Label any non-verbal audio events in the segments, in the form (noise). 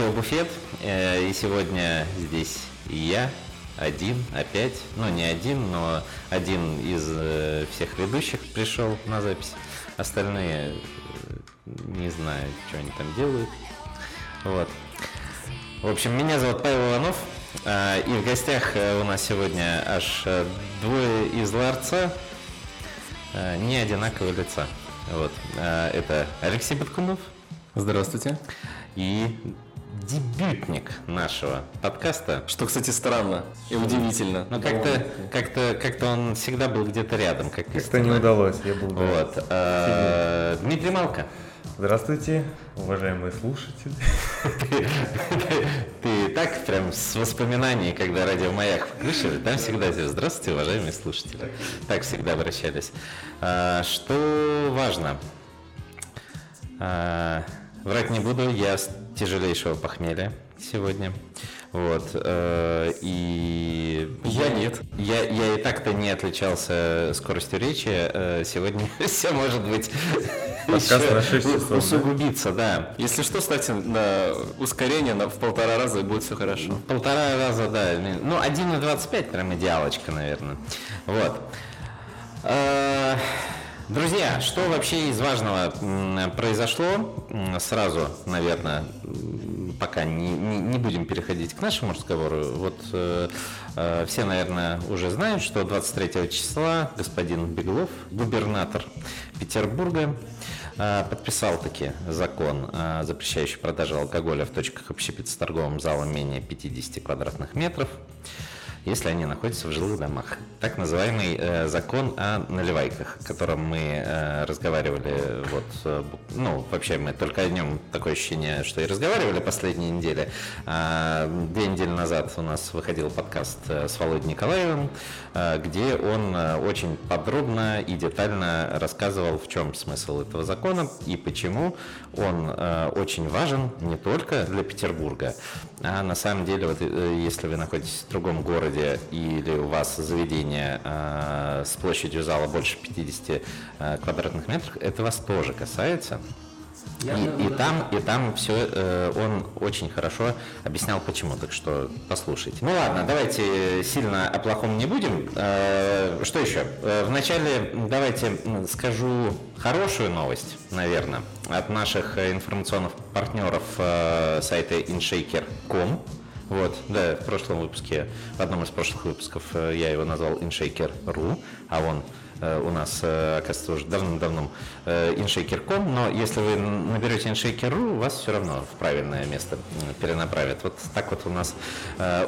«Радио Буфет». Э, и сегодня здесь я, один, опять. Ну, не один, но один из э, всех ведущих пришел на запись. Остальные э, не знаю, что они там делают. Вот. В общем, меня зовут Павел Иванов. И в гостях у нас сегодня аж двое из ларца не одинакового лица. Вот. Это Алексей Баткунов. Здравствуйте. И дебютник нашего подкаста. Что, кстати, странно и удивительно. Ну, как-то, как-то, как-то он всегда был где-то рядом, как Как-то не удалось, я был Вот. А, Дмитрий Малко. Здравствуйте, уважаемые слушатели. Ты так прям с воспоминаний, когда радио Маяк включили, там всегда здравствуйте, уважаемые слушатели. Так всегда обращались. А, что важно? Врать не буду, я с тяжелейшего похмелья сегодня. Вот. Э, и я нет. Я, я и так-то не отличался скоростью речи. Э, сегодня (laughs) все может быть Подкаст на 6 часов, усугубиться, да? Если что, ставьте на ускорение на, в полтора раза, и будет все хорошо. Полтора раза, да. Ну, 1,25 прям идеалочка, наверное. Вот. Друзья, что вообще из важного произошло? Сразу, наверное, пока не, не, не будем переходить к нашему разговору. Вот э, э, все, наверное, уже знают, что 23 числа господин Беглов, губернатор Петербурга, э, подписал таки закон, э, запрещающий продажу алкоголя в точках общепит с торговым залом менее 50 квадратных метров если они находятся в жилых домах. Так называемый э, закон о наливайках, о котором мы э, разговаривали, вот, э, ну, вообще мы только о нем такое ощущение, что и разговаривали последние недели. А, две недели назад у нас выходил подкаст э, с Володей Николаевым, э, где он э, очень подробно и детально рассказывал, в чем смысл этого закона и почему он э, очень важен не только для Петербурга, а на самом деле, вот, э, если вы находитесь в другом городе, городе или у вас заведение э, с площадью зала больше 50 э, квадратных метров, это вас тоже касается. И, и там, и там все э, он очень хорошо объяснял почему. Так что послушайте. Ну ладно, давайте сильно о плохом не будем. Э, что еще? Э, вначале давайте скажу хорошую новость, наверное, от наших информационных партнеров э, сайта inshaker.com. Вот, да, в прошлом выпуске, в одном из прошлых выпусков э, я его назвал InShaker.ru, а он э, у нас, э, оказывается, уже давным-давно InShaker.com, но если вы наберете InShaker.ru, вас все равно в правильное место перенаправят. Вот так вот у нас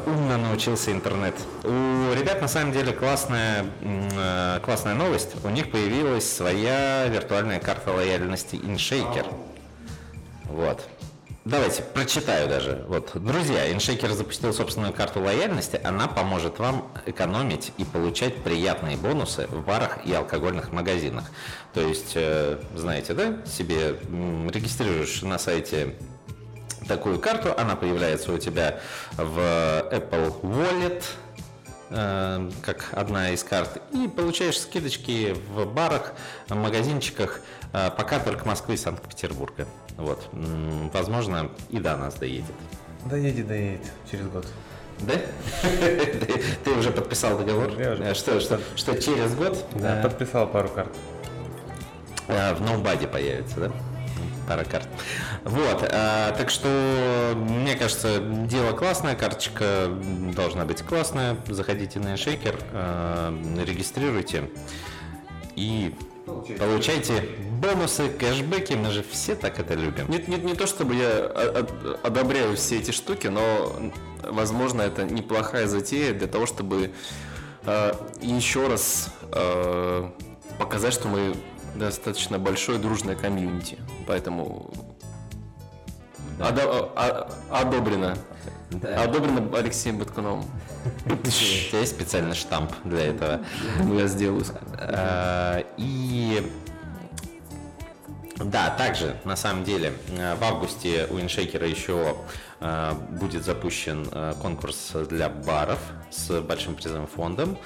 умно научился интернет. У ребят на самом деле классная, классная новость. У них появилась своя виртуальная карта лояльности InShaker. Вот. Давайте прочитаю даже. Вот, друзья, InShaker запустил собственную карту лояльности. Она поможет вам экономить и получать приятные бонусы в барах и алкогольных магазинах. То есть, э, знаете, да, себе регистрируешь на сайте такую карту, она появляется у тебя в Apple Wallet, э, как одна из карт, и получаешь скидочки в барах, магазинчиках, пока только Москвы и Санкт-Петербурга. Вот. Возможно, и до нас доедет. Доедет, доедет. Через год. Да? (laughs) Ты уже подписал договор? Я уже что, что, что через год? Да, подписал пару карт. А, в ноубаде появится, да? Пара карт. Вот, а, так что, мне кажется, дело классное, карточка должна быть классная. Заходите на шейкер, а, регистрируйте и Получайте бонусы, кэшбэки, мы же все так это любим. Нет, нет, не то чтобы я одобряю все эти штуки, но, возможно, это неплохая затея для того, чтобы э, еще раз э, показать, что мы достаточно большое дружное комьюнити. Поэтому да. Одо- одобрено. Да. Одобрено Алексеем Баткуновым. У тебя есть специальный штамп для этого? Я сделаю. А, и Да, также, на самом деле, э, в августе у Иншейкера еще э, будет запущен э, конкурс для баров с большим призовым фондом.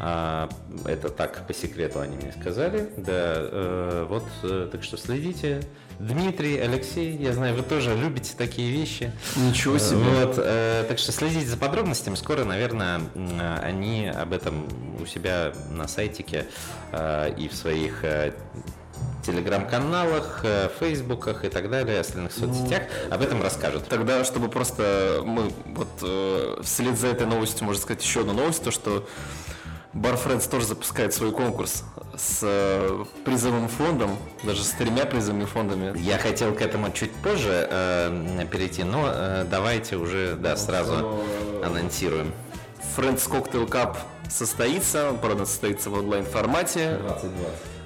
А, Это так, по секрету они мне сказали. Да, э, вот, э, так что следите. Дмитрий, Алексей, я знаю, вы тоже любите такие вещи. Ничего себе. Вот, э, так что следите за подробностями. Скоро, наверное, они об этом у себя на сайтике э, и в своих э, телеграм-каналах, э, фейсбуках и так далее, остальных соцсетях об этом расскажут. Тогда, чтобы просто мы вот э, вслед за этой новостью, можно сказать, еще одну новость, то что Bar Friends тоже запускает свой конкурс с э, призовым фондом, даже с тремя призовыми фондами. Я хотел к этому чуть позже э, перейти, но э, давайте уже да, сразу анонсируем. Friends Cocktail Cup состоится, правда, состоится в онлайн формате.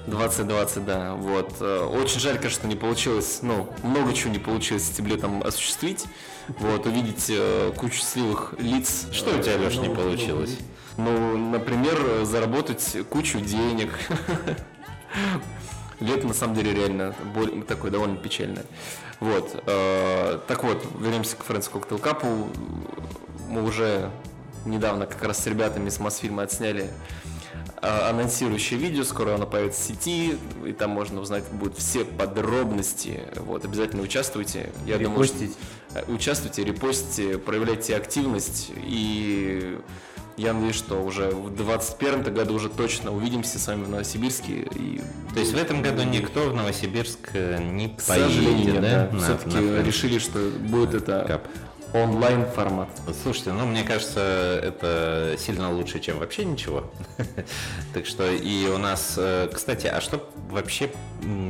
2020, да, вот. Э, Очень жаль, конечно, не получилось, ну, много чего не получилось с этим летом осуществить. Вот, увидеть э, кучу счастливых лиц. Что у тебя, Леш, не получилось? Ну, например, э, заработать кучу денег. (laughs) Лето, на самом деле, реально боль- такое довольно печальное. Вот. э, Так вот, вернемся к Friends Cocktail Cup. Мы уже недавно как раз с ребятами с Мосфильма отсняли а, анонсирующее видео, скоро оно появится в сети, и там можно узнать будут все подробности. Вот, обязательно участвуйте. Я думаю, что- Репостить. э, участвуйте, репостите, проявляйте активность, и я надеюсь, что уже в 2021 году уже точно увидимся с вами в Новосибирске. И, То есть в этом году никто в Новосибирск не к сожалению, поедет, нет, да? да, на- все-таки на решили, что будет это Кап. Онлайн формат. Слушайте, ну мне кажется, это сильно лучше, чем вообще ничего. (laughs) Так что и у нас, э, кстати, а что вообще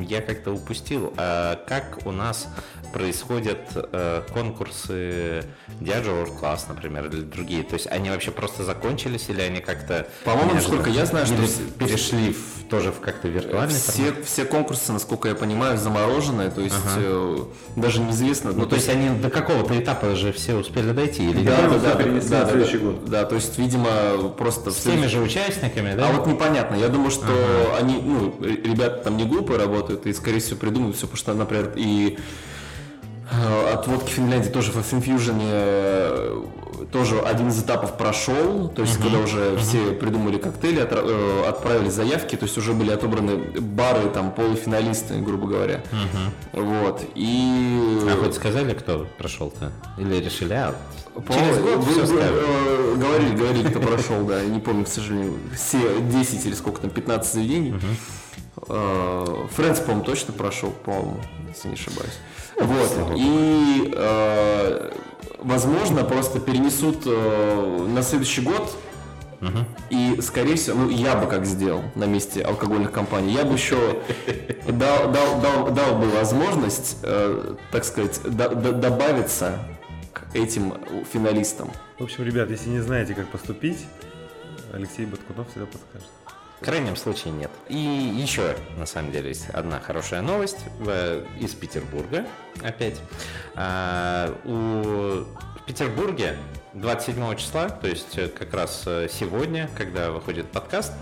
я как-то упустил? А как у нас происходят э, конкурсы Diageo World Class, например, или другие? То есть они вообще просто закончились или они как-то... По-моему, насколько я знаю, что перешли в- тоже в как-то виртуальный Все, формат? все конкурсы, насколько я понимаю, замороженные, то есть э, даже неизвестно. Ну, то есть они до какого-то этапа же все успели дойти или да, нет? да, да, да, перенесли да, на да, следующий да. год. Да, то есть, видимо, просто С теми же участниками, да? А вот непонятно. Я думаю, что они, ну, ребята там не глупые работают и, скорее всего, придумают все, потому что, например, и от водки Финляндии тоже в Infusion э, тоже один из этапов прошел, то есть когда уже все придумали коктейли, э, отправили заявки, то есть уже были отобраны бары, там, полуфиналисты, грубо говоря. Вот. И... А хоть сказали, кто прошел-то? Или решили, а, По-моему, через год вы- все вы, э, Говорили, говорили, кто прошел, да. Не помню, к сожалению, все 10 или сколько там, 15 заведений. Э, Фрэнс, по-моему, точно прошел, по-моему, если не ошибаюсь. Вот. И, э, возможно, просто перенесут э, на следующий год. И, скорее всего, ну, я бы как сделал на месте алкогольных компаний, я бы еще дал, дал, дал, дал бы возможность, э, так сказать, до- до- добавиться к этим финалистам. В общем, ребят, если не знаете, как поступить, Алексей Баткунов всегда подскажет. В крайнем случае нет. И еще, на самом деле, есть одна хорошая новость э, из Петербурга опять. А, у... В Петербурге 27 числа, то есть э, как раз э, сегодня, когда выходит подкаст,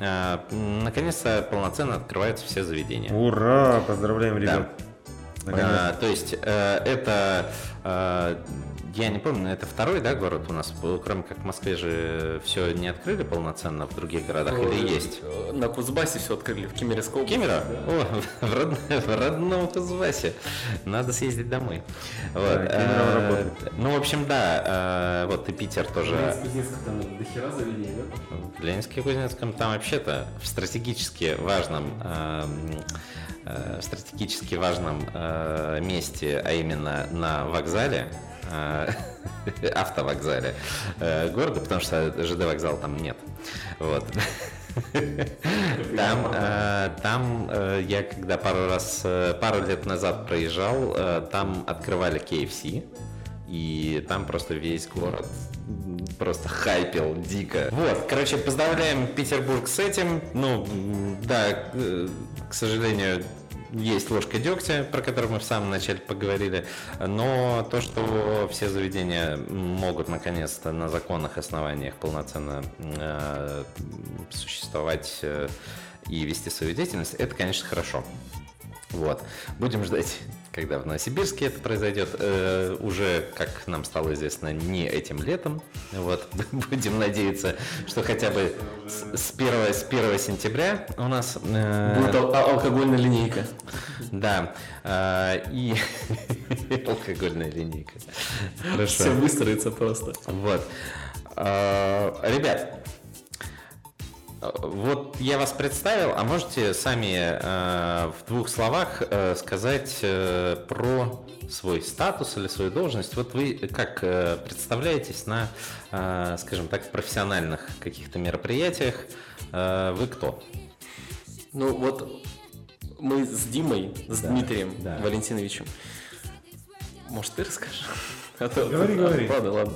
наконец-то полноценно открываются все заведения. Ура! Поздравляем, ребят. Наконец. А, то есть э, это, э, я не помню, это второй, да, город у нас, кроме как в Москве же все не открыли полноценно в других городах или есть? Э, На Кузбассе все открыли, в Кемеровской области. Кемерово? О, (laughs) в, родном, в родном Кузбассе. Надо съездить домой. Вот. Да, Кемерово э, работает. Ну, в общем, да, э, вот и Питер тоже. там дохера заведений, да? В Ленинске Кузнецком там вообще-то в стратегически важном в стратегически важном э, месте, а именно на вокзале, (laughs) автовокзале э, города, потому что ЖД вокзал там нет. Вот. Там, э, там э, я когда пару раз, э, пару лет назад проезжал, э, там открывали KFC, и там просто весь город просто хайпил дико. Вот, короче, поздравляем Петербург с этим. Ну, да, э, к сожалению, есть ложка дегтя, про которую мы в самом начале поговорили, но то, что все заведения могут наконец-то на законных основаниях полноценно э, существовать э, и вести свою деятельность, это, конечно, хорошо. Вот. Будем ждать, когда в Новосибирске это произойдет. Э, уже, как нам стало известно, не этим летом. Вот. (laughs) Будем надеяться, что хотя бы с, с, 1, с 1 сентября у нас... Э, Будет ал- алкогольная линейка. Да. Э, и (laughs) алкогольная линейка. Хорошо. Все выстроится просто. Вот. Э, ребят, вот я вас представил, а можете сами э, в двух словах э, сказать э, про свой статус или свою должность? Вот вы как э, представляетесь на, э, скажем так, профессиональных каких-то мероприятиях? Э, вы кто? Ну вот мы с Димой, с да, Дмитрием да. Валентиновичем. Может, ты расскажешь? (laughs) А то, говори, говори. Ладно, ладно.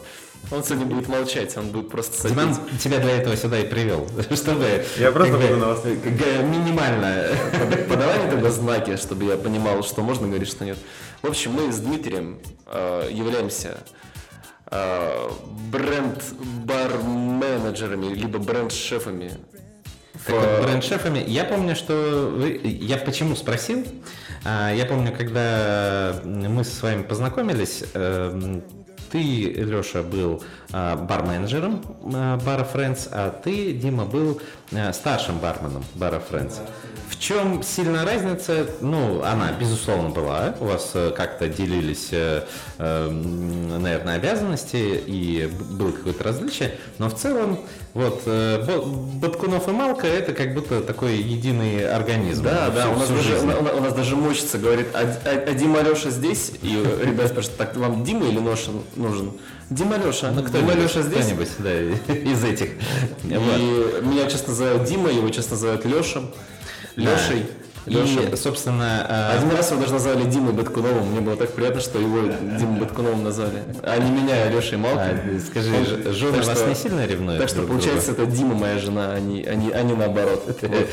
Он сегодня будет молчать, он будет просто садить. Диман тебя для этого сюда и привел, (laughs) чтобы... Я просто буду на вас... Минимально. (laughs) Подавай мне тогда знаки, чтобы я понимал, что можно говорить, что нет. В общем, мы с Дмитрием э, являемся э, бренд-бар-менеджерами, либо бренд-шефами. Так вот, бренд-шефами. Я помню, что вы... Я почему спросил? А, я помню, когда мы с вами познакомились, эм, ты, Леша, был а, бар-менеджером а, бара Friends, а ты, Дима, был а, старшим барменом бара Friends. В чем сильная разница? Ну, она, безусловно, была. У вас э, как-то делились, э, э, наверное, обязанности, и было какое-то различие. Но в целом, вот, Баткунов и Малка – это как будто такой единый организм. Да, да, у нас, даже, у, нас даже мощится, говорит, а, а, а Дима Леша здесь? И ребята спрашивают, так вам Дима или Ноша нужен? Дима Леша. Ну, кто Дима Леша здесь? Кто-нибудь, да, (laughs) из этих. И вот. меня, честно, зовут Дима, его, честно, зовут Леша. Лешей. Леша. И, собственно... Э... Один раз его даже назвали Димой Баткуновым. Мне было так приятно, что его Димой Баткуновым назвали. А не меня, а Лешей Малкой. А, скажи, Он, жены вас что, не сильно ревнуют? Так что, получается, друга? это Дима моя жена, а не, а не, а не наоборот. Это,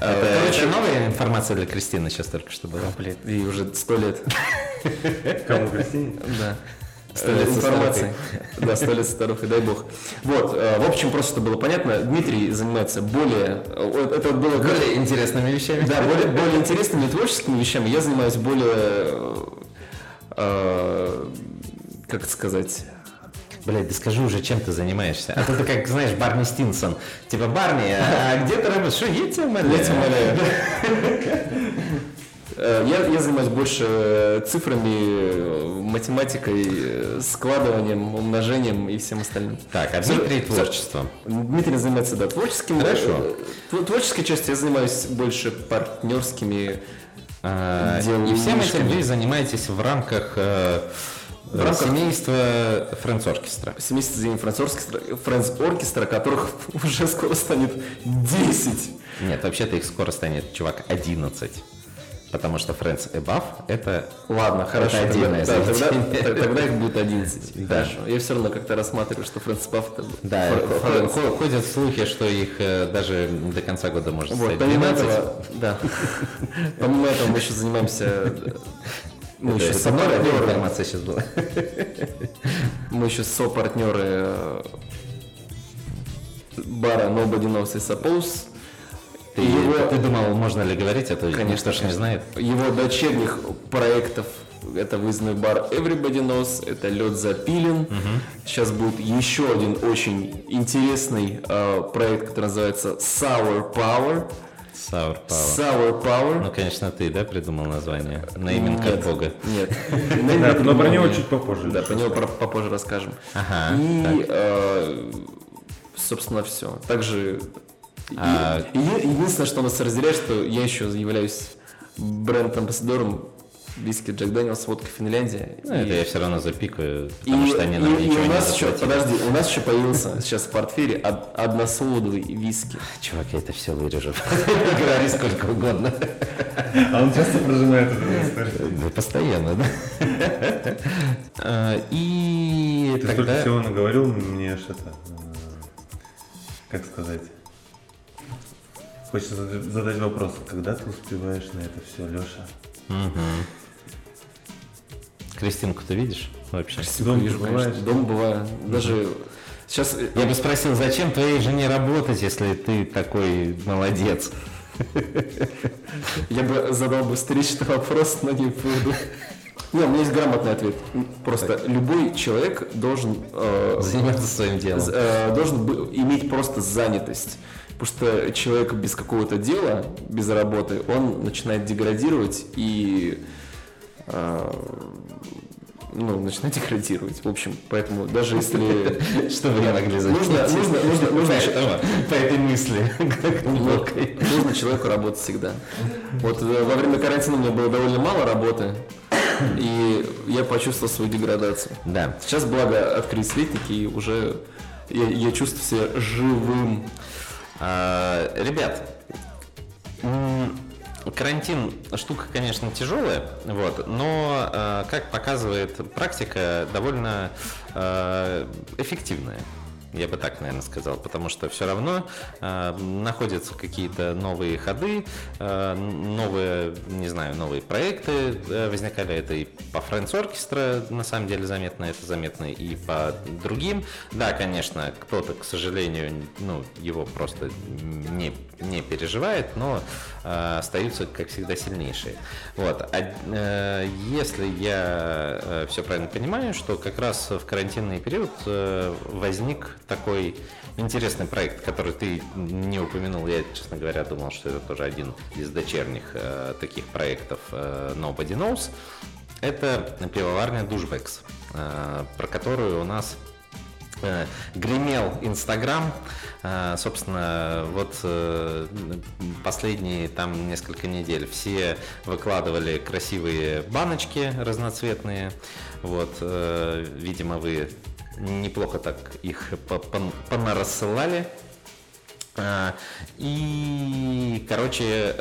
короче, новая информация для Кристины сейчас только что была. Блин, и уже сто лет. Кому Кристине? Да. Информации. Да, сто лет дай бог. Вот, э, в общем, просто чтобы было понятно, Дмитрий занимается более... Э, это было более интересными вещами. Да, более, более интересными творческими вещами. Я занимаюсь более... Э, как это сказать... Блядь, да скажи уже, чем ты занимаешься. А ты как, знаешь, Барни Стинсон. Типа, Барни, а где ты работаешь? Что, я тебя умоляю? Я тебя умоляю. Э, я, я занимаюсь больше э, цифрами, э, математикой, складыванием, умножением и всем остальным. Так, а Дмитрий творчеством? Дмитрий занимается, да, творческим. Хорошо. Творческой частью я занимаюсь больше партнерскими а, И всем этим вы занимаетесь в рамках в рамках семейства Фрэнс Оркестра. Семейство Фрэнс Оркестра, Фрэнс Оркестра, которых (laughs) уже скоро станет 10. Нет, вообще-то их скоро станет, чувак, 11 потому что Friends Above это Ладно, хорошо, это отдельное тогда, да, тогда, (laughs) тогда их будет 11. Да. Хорошо. Я все равно как-то рассматриваю, что Friends Above это Да, Friends. ходят слухи, что их э, даже до конца года может вот, стать помимо этого, да. (laughs) Помимо этого мы еще занимаемся мы еще сопартнеры. информация сейчас была. (laughs) Мы еще сопартнеры э, бара Nobody Knows I Suppose ты, его... ты думал, можно ли говорить, а то конечно же не знает. Его дочерних проектов это выездной бар Everybody Knows, это лед запилен. Угу. Сейчас будет еще один очень интересный э, проект, который называется Sour Power. Sour Power. Sour Power. Ну, конечно, ты, да, придумал название? Нейминг от Бога. Нет. (laughs) Да, но про него чуть попозже. Да, про него попозже расскажем. Ага. И, э, собственно, все. Также а... Единственное, что нас разделяет, что я еще являюсь бренд-амбассадором виски Джек Дэниелс, водка Финляндия. Ну, и... это я все равно запикаю, потому и, что они нам и, ничего и у нас не еще, Подожди, у нас еще появился сейчас в портфеле од, односолодовый виски. (laughs) Чувак, я это все вырежу. (laughs) Говори сколько угодно. А он часто прожимает эту историю? Да, постоянно, да. А, и Ты столько всего наговорил, мне что-то, э, как сказать, Хочется задать вопрос, когда ты успеваешь на это все, Леша? Угу. Кристинку ты видишь вообще? Кристинку дом вижу, бываешь? конечно. Дом бываю. Даже сейчас... Я бы спросил, зачем твоей жене работать, если ты такой молодец? Я бы задал бы встречный вопрос, но не буду. Не, у меня есть грамотный ответ. Просто любой человек должен э, Заниматься своим делом. э, должен иметь просто занятость. Потому что человек без какого-то дела, без работы, он начинает деградировать и э, ну, начинает деградировать. В общем, поэтому даже если Что вы могли нужно, нужно, нужно, нужно, по этой мысли нужно человеку работать всегда. Вот э, во время карантина у меня было довольно мало работы, и я почувствовал свою деградацию. Да. Сейчас, благо, открыть светники, и уже я, я чувствую себя живым. А, Ребят, карантин штука, конечно, тяжелая, вот, но, э, как показывает практика, довольно э, эффективная. Я бы так, наверное, сказал, потому что все равно э, находятся какие-то новые ходы, э, новые, не знаю, новые проекты э, возникали. Это и по Friends Orchestra, на самом деле, заметно, это заметно и по другим. Да, конечно, кто-то, к сожалению, ну, его просто не, не переживает, но э, остаются, как всегда, сильнейшие. Вот. А, э, если я все правильно понимаю, что как раз в карантинный период э, возник такой интересный проект, который ты не упомянул. Я, честно говоря, думал, что это тоже один из дочерних э, таких проектов э, Nobody Knows. Это пивоварня Душбекс, э, про которую у нас э, гремел Инстаграм. Э, Собственно, вот э, последние там несколько недель все выкладывали красивые баночки разноцветные. Вот, э, видимо, вы неплохо так их по- пон- понарассылали. И, короче,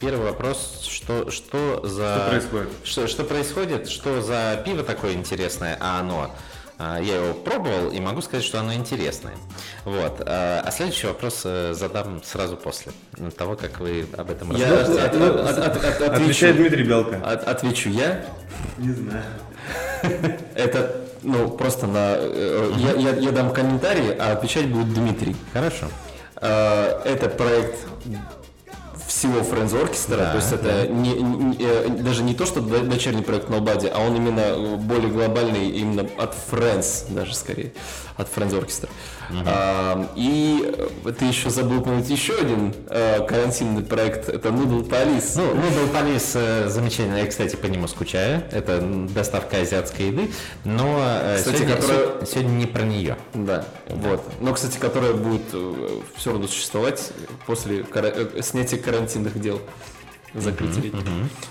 первый вопрос, что, что за... Что происходит? Что, что происходит? Что за пиво такое интересное, а оно? А, Я его пробовал и могу сказать, что оно интересное. Вот. А а следующий вопрос э, задам сразу после того, как вы об этом Я расскажете. от- от- от- от- отвечу, Отвечает Дмитрий Белка. от- отвечу я. Не знаю. (laughs) Это, ну, просто на... э, Я, я- я дам комментарий, а отвечать будет Дмитрий. Хорошо. Э, Это проект всего Friends Orchestra, Да, то есть это не, не- э, даже не то, что до- дочерний проект Nobody, а он именно э, более глобальный, именно от Friends, даже скорее, от Friends Orchestra. А, и э, ты еще забыл упомянуть еще один э, карантинный проект, это Noodle Police. Ну, Noodle Police замечательно, я, кстати, по нему скучаю. Это доставка азиатской еды, но Кстати, сегодня, которая- се- сегодня не про нее. Да, вот. Но, кстати, которая будет все равно существовать после кара- снятия карантинных дел, закрытия летних.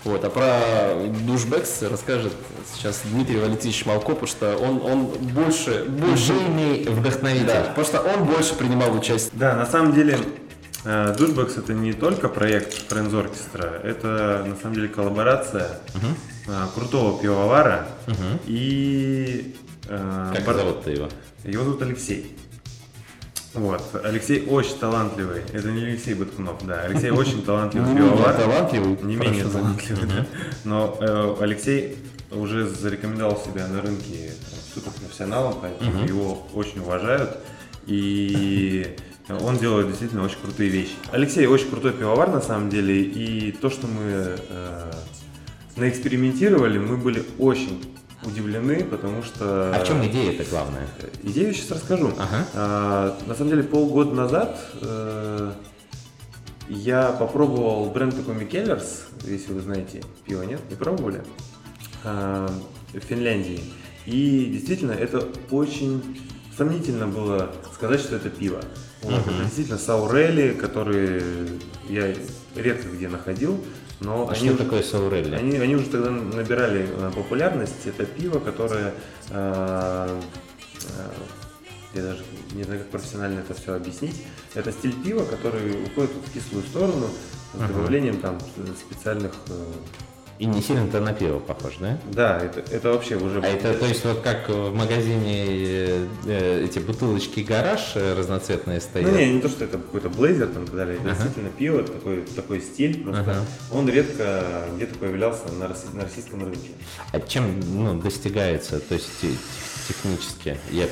Вот, а про душбекс расскажет сейчас Дмитрий Валентинович Малко, потому что он, он больше, больше, Жильный вдохновитель. да, потому что он больше принимал участие. Да, на самом деле э, Душбокс это не только проект Friends Orchestra, это на самом деле коллаборация э, крутого пивовара и э, Как бар- зовут ты его? Его зовут Алексей. Вот. Алексей очень талантливый. Это не Алексей Баткунов, да. Алексей (laughs) очень талантливый менее пивовар. талантливый, Не менее талантливый, да. Но э, Алексей уже зарекомендовал себя на рынке суперпрофессионалом, поэтому его очень уважают. И он делает действительно очень крутые вещи. Алексей очень крутой пивовар на самом деле. И то, что мы э, наэкспериментировали, мы были очень удивлены, потому что... А в чем идея это главное? Идею сейчас расскажу. Ага. А, на самом деле полгода назад э, я попробовал бренд такой Микеллерс, если вы знаете, пиво нет, не пробовали, А, в Финляндии. И действительно, это очень сомнительно было сказать, что это пиво. Вот, это действительно саурели, которые я редко где находил, но А они что уже- такое саурелли? они, они уже тогда набирали э, популярность. Это пиво, которое э, э, я даже не знаю, как профессионально это все объяснить. Это стиль пива, который уходит в кислую сторону с добавлением там специальных э, И не сильно-то на пиво похож, да? Да, это, это вообще уже... А это, то есть, вот как в магазине э, эти бутылочки гараж э, разноцветные стоят? Ну не, не то, что это какой-то блейзер там и так далее, это Ага. действительно пиво, такой, такой стиль, просто Ага. он редко где-то появлялся на, на российском рынке. А чем ну, достигается, то есть технически? Я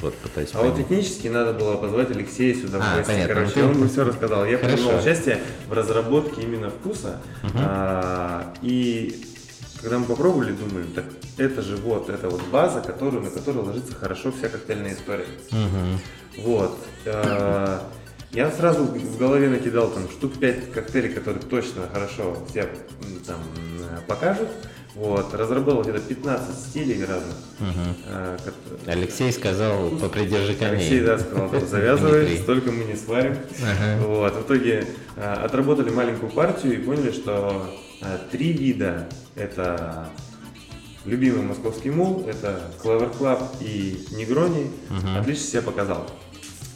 вот пытаюсь А вот понять. технически надо было позвать Алексея сюда А, в гости. понятно. Короче, Ну, он бы все рассказал. Я Хорошо. принимал участие в разработке именно вкуса. А, и когда мы попробовали, думаем, так это же вот, это вот база, которую, на которую ложится хорошо вся коктейльная история. Мгм. Вот. А, Я сразу в голове накидал там штук 5 коктейлей, которые точно хорошо себя м, там э, покажут. Вот. Разработал где-то 15 стилей разных. а, ко- Алексей сказал, попридержи коней. Алексей, да, сказал, там, завязывай, столько мы не сварим. Ага. Вот, в итоге а, отработали маленькую партию и поняли, что а, три вида это любимый московский мул, это Clever Club и Негрони, отлично себя показал.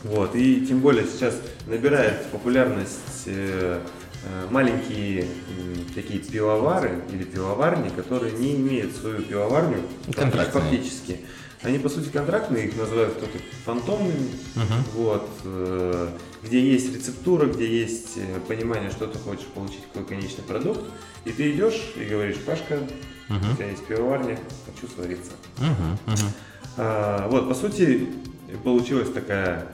Вот, и тем более сейчас набирает популярность э, э, маленькие м, такие пивовары или пивоварни, которые не имеют свою пивоварню фактически. Они, по сути, контрактные, их называют кто-то фантомными, вот, э, где есть рецептура, где есть э, понимание, что ты хочешь получить, какой конечный продукт, и ты идешь и говоришь, Пашка, у тебя есть пивоварня, хочу свариться. Мгм, мгм. А, вот, по сути, получилась такая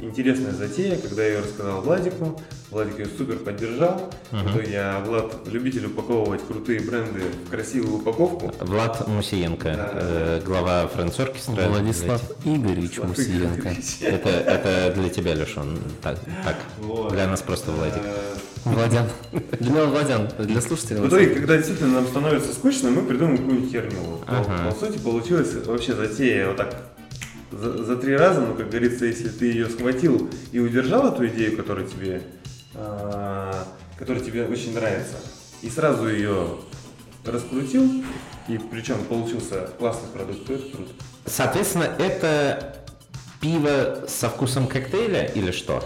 интересная затея, когда я ее рассказал Владику. Владик ее супер поддержал. В итоге я Влад любитель упаковывать крутые бренды в красивую упаковку. Влад Мусиенко, Да, э, глава Friends Orchestra. Владислав Игоревич Владислав Мусиенко. Игоревич. (laughs) Это, это для тебя, Леша, он так, так. Вот. Для нас просто Владик. Э, Владян. (laughs) Для меня Владян, для слушателей. В итоге, когда действительно нам становится скучно, мы придумаем какую-нибудь херню. Ага. По сути, получилась вообще затея вот так за, за три раза, ну, как говорится, если ты ее схватил и удержал эту идею, которая тебе, а, которая тебе очень нравится, и сразу ее раскрутил, и причем получился классный продукт, то это круто. Соответственно, это пиво со вкусом коктейля или что?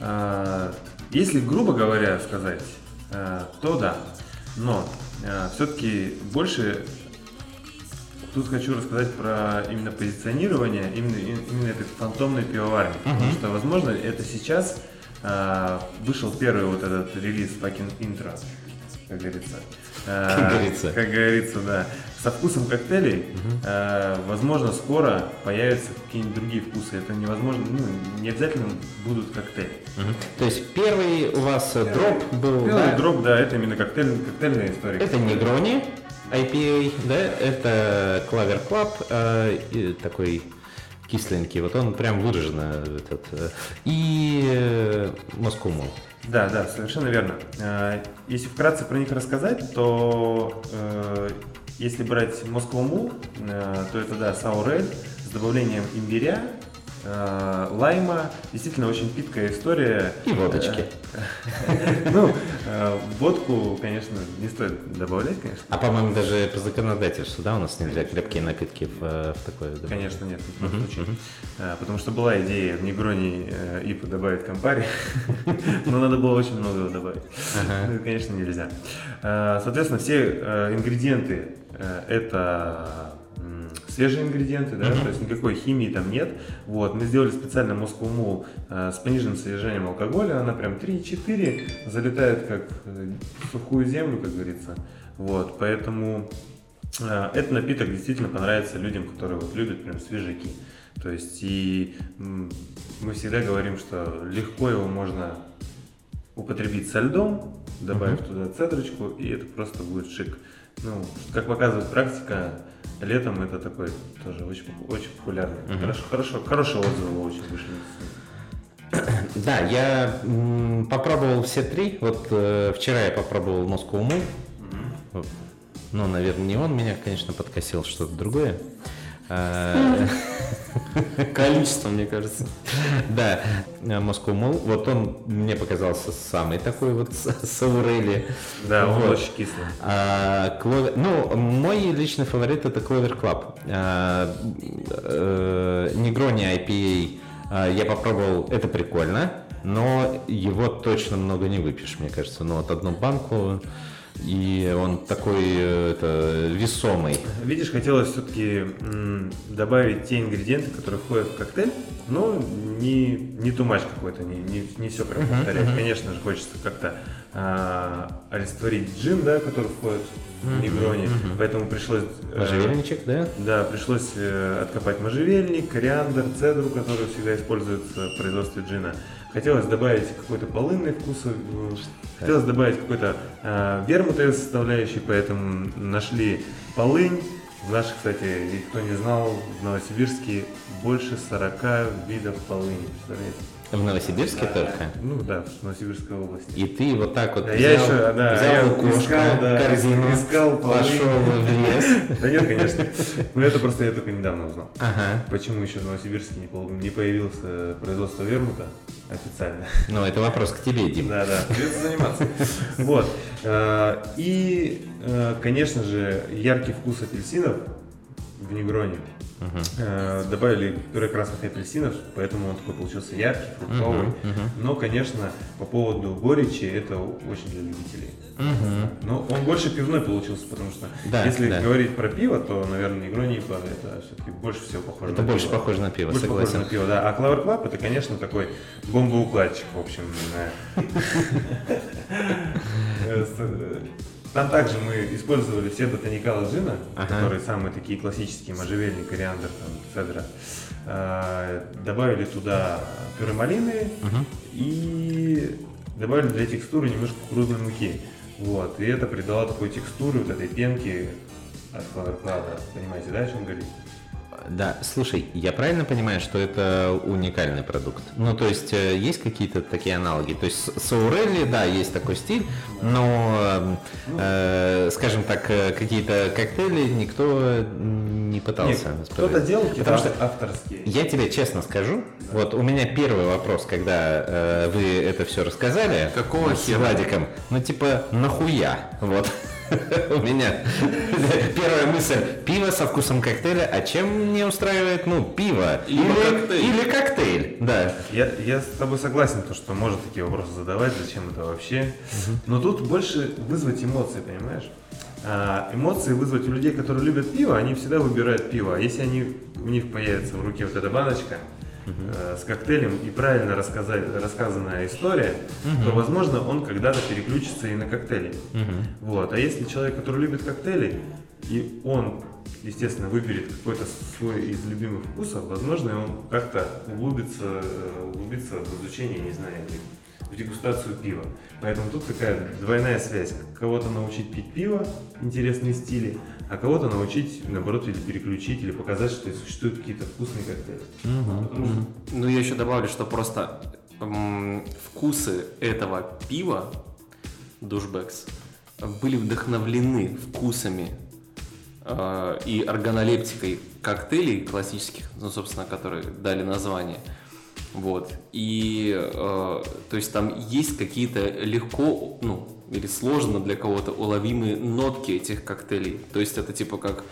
А, Если грубо говоря сказать, а, то да. Но все-таки больше тут хочу рассказать про именно позиционирование именно, именно этой фантомной пивоварни. Потому что, возможно, это сейчас а, вышел первый вот этот релиз fucking intro, как говорится. А, Как говорится. Как говорится, да. Со вкусом коктейлей, а, возможно, скоро появятся какие-нибудь другие вкусы. Это невозможно, ну, не обязательно будут коктейли. Мгм. То есть первый у вас э, дроп был, Белый да? дроп, да, это именно коктейль, коктейльная история. Это Негрони IPA, да, это Claver Club, и такой кисленький, вот он прям выраженно этот, э, и э, Moscow. Да, да, совершенно верно. Э, Если вкратце про них рассказать, то э, если брать Москву Мул, э, то это, да, саурель с добавлением имбиря, лайма. Действительно очень питкая история. И водочки. Э, (laughs) Ну, э, водку, конечно, не стоит добавлять, конечно. А по-моему, даже по законодательству, да, у нас нельзя крепкие напитки в, э, такое добавлять? Конечно, нет, ни в коем случае. Потому что была идея в Негроне э, ИПа добавить компари, (laughs) но надо было очень много добавить. Ну, и, конечно, нельзя. Соответственно, все э, ингредиенты э, это свежие ингредиенты, да, то есть никакой химии там нет. Вот, мы сделали специально Mule э, с пониженным содержанием алкоголя, она прям 3-4 залетает как э, в сухую землю, как говорится. Вот, поэтому а, Этот напиток действительно понравится людям, которые вот любят прям свежаки. То есть и мы всегда говорим, что легко его можно употребить со льдом, добавив туда цедрочку, и это просто будет шик. Ну, как показывает практика, летом это такой тоже очень, очень популярный. Хорошо, хорошо, хорошие отзывы очень вышли. (clears throat) Да, я м, попробовал все три. Вот э, вчера я попробовал Moscow Mule. Вот. Ну, наверное, не он меня, конечно, подкосил, что-то другое. А, Количество, мне кажется. Да, э, Moscow Mule. Вот он мне показался самый такой вот с- саурели. Да, он Вот. очень кислый. А, Clover- Ну, мой личный фаворит это Clover Club. А, э, Negroni IPA я попробовал, это прикольно, но его точно много не выпьешь, мне кажется. Ну, вот одну банку и он такой э, это, весомый. Видишь, хотелось все-таки добавить те ингредиенты, которые входят в коктейль, но не, не тумач какой-то, не, не, не все прям повторять. Конечно же, хочется как-то а, олицетворить джин, да, который входит в негрони, поэтому пришлось... э, Можжевельничек, да? Да, пришлось э, откопать можжевельник, кориандр, цедру, который всегда используется в производстве джина. Хотелось добавить какой-то полынный вкус, э, хотелось добавить какой-то э, вермутовой составляющей, поэтому нашли полынь. В наших, кстати, кто не знал, в Новосибирске больше 40 видов полыни, представляете? В Новосибирске только? Ну да, в Новосибирской области. И ты вот так вот Да, взял, я еще, да, взял я лукошко, искал, да, корзину, искал пошел в лес. Да нет, конечно. Но это просто я только недавно узнал. Ага. Почему еще в Новосибирске не э, производство вермута официально? Ну, это вопрос к тебе, Дим. Да, да, придется заниматься. Вот. Э, И, э, конечно же, яркий вкус апельсинов в негроне. Э, Добавили пюре красных апельсинов, поэтому он такой получился яркий, фруктовый. Но, конечно, по поводу горечи это очень для любителей. Но он больше пивной получился, потому что Да, если да. говорить про пиво, то, наверное, негрони и пиво это все-таки больше всего похоже Это на больше пиво. похоже на пиво, Больше согласен. похоже на пиво, да. А Clover Club это, конечно, такой бомбоукладчик, в общем. (laughs) Там также мы использовали все ботаникалы джина, Ага. которые самые такие классические, можжевельник, кориандр, там, цедра. Добавили туда пюре малины и добавили для текстуры немножко кукурузной муки. Вот. И это придало такой текстуры вот этой пенки от Club. Понимаете, да, о чем говорить? Да, слушай, я правильно понимаю, что это уникальный продукт? Ну, то есть, э, есть какие-то такие аналоги? То есть, с- Аурелли, да, есть такой стиль, но, э, скажем так, э, какие-то коктейли никто не пытался. Нет, кто-то делал Потому что авторские. Я тебе честно скажу, вот у меня первый вопрос, когда э, вы это все рассказали. Какого с хера? Владиком, ну типа нахуя, вот. (laughs) У меня первая мысль, пиво со вкусом коктейля, а чем не устраивает, ну, пиво? Или, коктейль. или коктейль, да. Я, я с тобой согласен, то, что может такие вопросы задавать, зачем это вообще. Но тут больше вызвать эмоции, понимаешь? А, эмоции вызвать у людей, которые любят пиво, они всегда выбирают пиво. А если они, у них появится в руке вот эта баночка э, с коктейлем и правильно рассказать, рассказанная история, то, возможно, он когда-то переключится и на коктейли. Вот. А если человек, который любит коктейли, и он, естественно, выберет какой-то свой из любимых вкусов, возможно, он как-то углубится, э, углубится в изучение, не знаю, в дегустацию пива. Поэтому тут такая двойная связь. Кого-то научить пить пиво, интересные стили, а кого-то научить, наоборот, или переключить, или показать, что существуют какие-то вкусные коктейли. Потому что Ну, я еще добавлю, что просто м, вкусы этого пива, душбекс, были вдохновлены вкусами э, и органолептикой коктейлей классических, ну, собственно, которые дали название. Вот. И, э, то есть там есть какие-то легко, ну, или сложно для кого-то уловимые нотки этих коктейлей. То есть это типа как,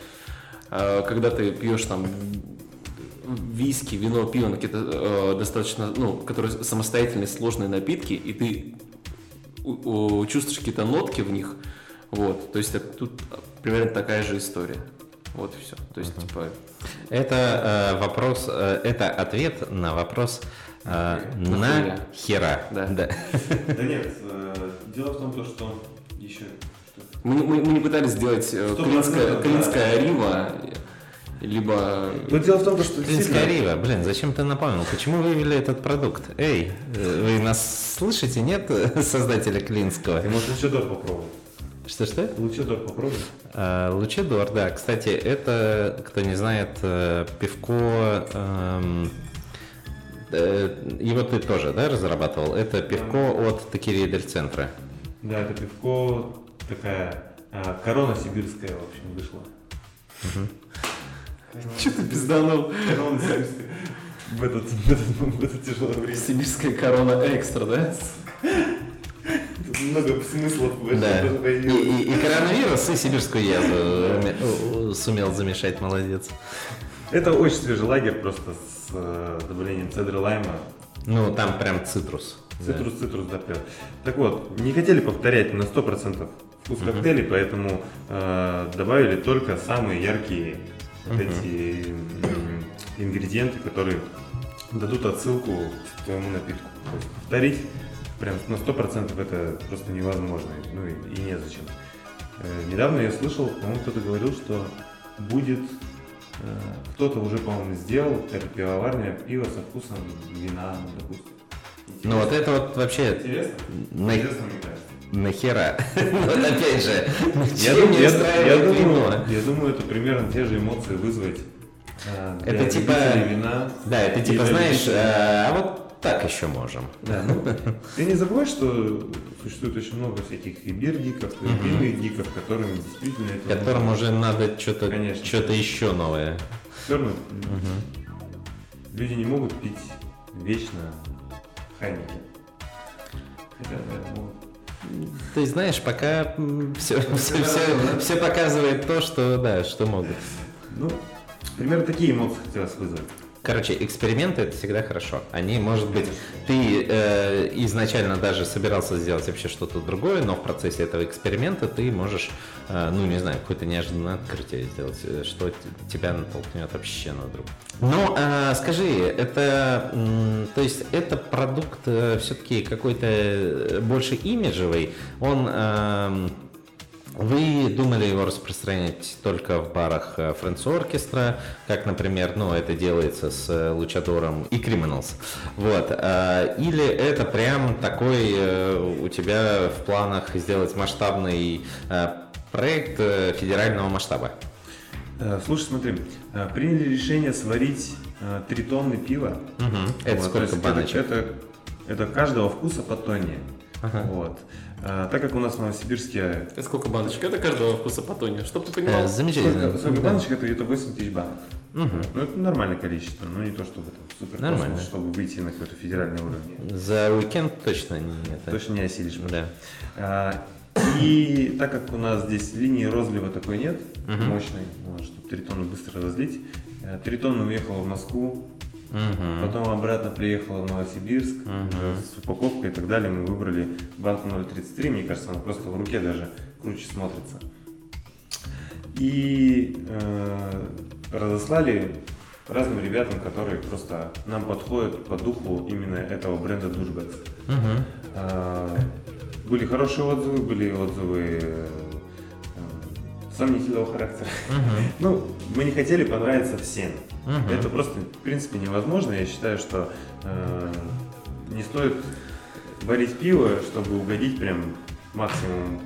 э, когда ты пьешь там виски, вино, пиво, какие-то э, достаточно, ну, которые самостоятельные сложные напитки, и ты у- у- чувствуешь какие-то нотки в них, вот, то есть это тут примерно такая же история. Вот и все. То есть, типа, Это э, вопрос, э, это ответ на вопрос э, на хера. Да. да. Да нет, э, дело в том, то, что еще... мы, мы- мы не пытались сделать э, клинское, да. рива, либо... Но дело в том, что Клинская рива, блин, зачем ты напомнил? Почему вы вывели этот продукт? Эй, э, вы нас слышите, нет, (laughs) создателя Клинского? Ты можешь Лучидор попробовать. Что-что? Лучидор попробуй. Э, Лучидор, да. Кстати, это, кто не знает, э, пивко... эм, э, Его ты тоже, да, разрабатывал? Это пивко от Такири центра. Да, это пивко такая а, корона сибирская, в общем, вышла. Что ты пизданул? Корона сибирская. В этот, в этот, в это тяжелое (laughs) время. Сибирская корона экстра, да? Много смыслов в этом Да. И, и- и коронавирус, и сибирскую язву сумел замешать, молодец. Это очень свежий лагерь, просто с э, добавлением цедры лайма. Ну, там прям цитрус. Да. Цитрус, цитрус допьет. Так вот, не хотели повторять на 100% вкус коктейлей, поэтому э, добавили только самые яркие вот эти м, ингредиенты, которые дадут отсылку к твоему напитку. То есть повторить прям на 100% это просто невозможно, ну и, и незачем. Э, недавно я слышал, по-моему, кто-то говорил, что будет э, кто-то уже, по-моему, сделал это пивоварня пиво со вкусом вина, ну, допустим. Ну вот это вот вообще Интересно? на- Интересно, мне кажется. нахера. (laughs) Вот опять же, Я думаю, я, думаю, это примерно те же эмоции вызвать. э, Это типа-. Да, это типа, знаешь, э, а вот так еще можем. Да, ну, ты не забывай, что существует очень много всяких и бир-гиков, и гиков, которым действительно это Которым уже надо что-то что-то еще новое. все равно люди не могут пить вечно хайники. Хотя, да, могут. Ты знаешь, пока все, все, все, все показывает то, что да, что могут. Ну, примерно такие эмоции хотелось вызвать. Короче, эксперименты это всегда хорошо. Они, может быть, ты э, изначально даже собирался сделать вообще что-то другое, но в процессе этого эксперимента ты можешь, э, ну не знаю, какое-то неожиданное открытие сделать, э, что тебя натолкнет вообще на другое. Ну, э, скажи, это, м, то есть это продукт все-таки какой-то э, больше имиджевый, он эм, вы думали его распространять только в барах э, Friends Orchestra, как, например, ну, это делается с э, Лучадором и Criminals. Вот. э, Или это прям такой у тебя в планах сделать масштабный проект федерального масштаба? Слушай, смотри, приняли решение сварить э, 3 тонны пива. Мгм. Это Вот, сколько баночек? Это, это, это каждого вкуса по тонне. Вот. А, так как у нас в Новосибирске Это сколько баночек? Это каждого вкуса по тоне. Чтоб ты понимал. Э, Замечательно. сколько, сколько баночек, это где-то 8 тысяч банок. Ну, это нормальное количество, но не то, чтобы там супер Нормально. космос, чтобы выйти на какой-то федеральный уровень. За уикенд точно не это. Точно не осилишь. Да. А, И так как у нас здесь линии розлива такой нет, мощной, вот, чтобы 3 тонны быстро разлить, 3 тонны уехало в Москву, Мгм. потом обратно приехала в Новосибирск с упаковкой и так далее. Мы выбрали банку 0,33, мне кажется, она просто в руке даже круче смотрится. И э, разослали разным ребятам, которые просто нам подходят по духу именно этого бренда Douchebags. Мгм. А, Были хорошие отзывы, были отзывы э, э, сомнительного характера. Ну, мы не хотели понравиться всем. Это просто, в принципе, невозможно. Я считаю, что э, не стоит варить пиво, чтобы угодить прям максимум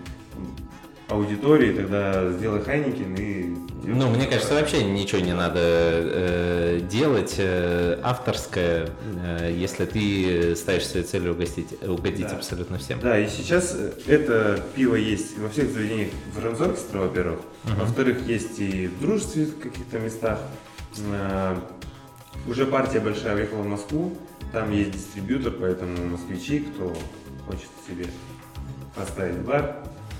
аудитории, тогда сделай Хайникин и... Ну, мне кажется, вообще ничего не надо э, делать э, авторское, э, если ты ставишь себе целью угостить, угодить Да. абсолютно всем. Да, и сейчас э, это пиво есть во всех заведениях Франц Оркестра, во-первых. Во-вторых, есть и в дружестве в каких-то местах. Э, Уже партия большая уехала в Москву. Там есть дистрибьютор, поэтому москвичи, кто хочет себе поставить бар,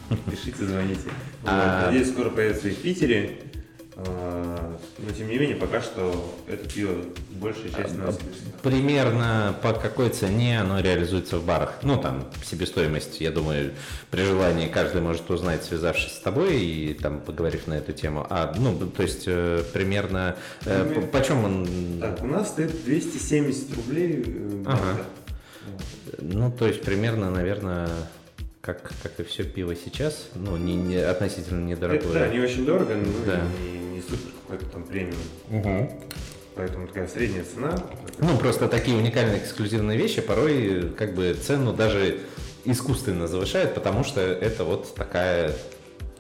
(laughs) пишите, звоните. Вот, А- Надеюсь, скоро появится и в Питере. Э, Но тем не менее, пока что это пиво большая часть Новосибирска. Примерно по какой цене оно реализуется в барах? Ну, там, себестоимость, я думаю, при желании каждый может узнать, связавшись с тобой и там поговорив на эту тему. А, ну, то есть, э, примерно, э, по- почем он... Так, у нас стоит 270 рублей. э, Ага. Ну, то есть, примерно, наверное, как, как и все пиво сейчас, ну, не, не- относительно недорогое. Это, да, не очень дорого, но Да. не, не супер какой-то там премиум. Поэтому такая средняя цена. Ну, просто такие уникальные эксклюзивные вещи порой как бы цену даже искусственно завышают, потому что это вот такая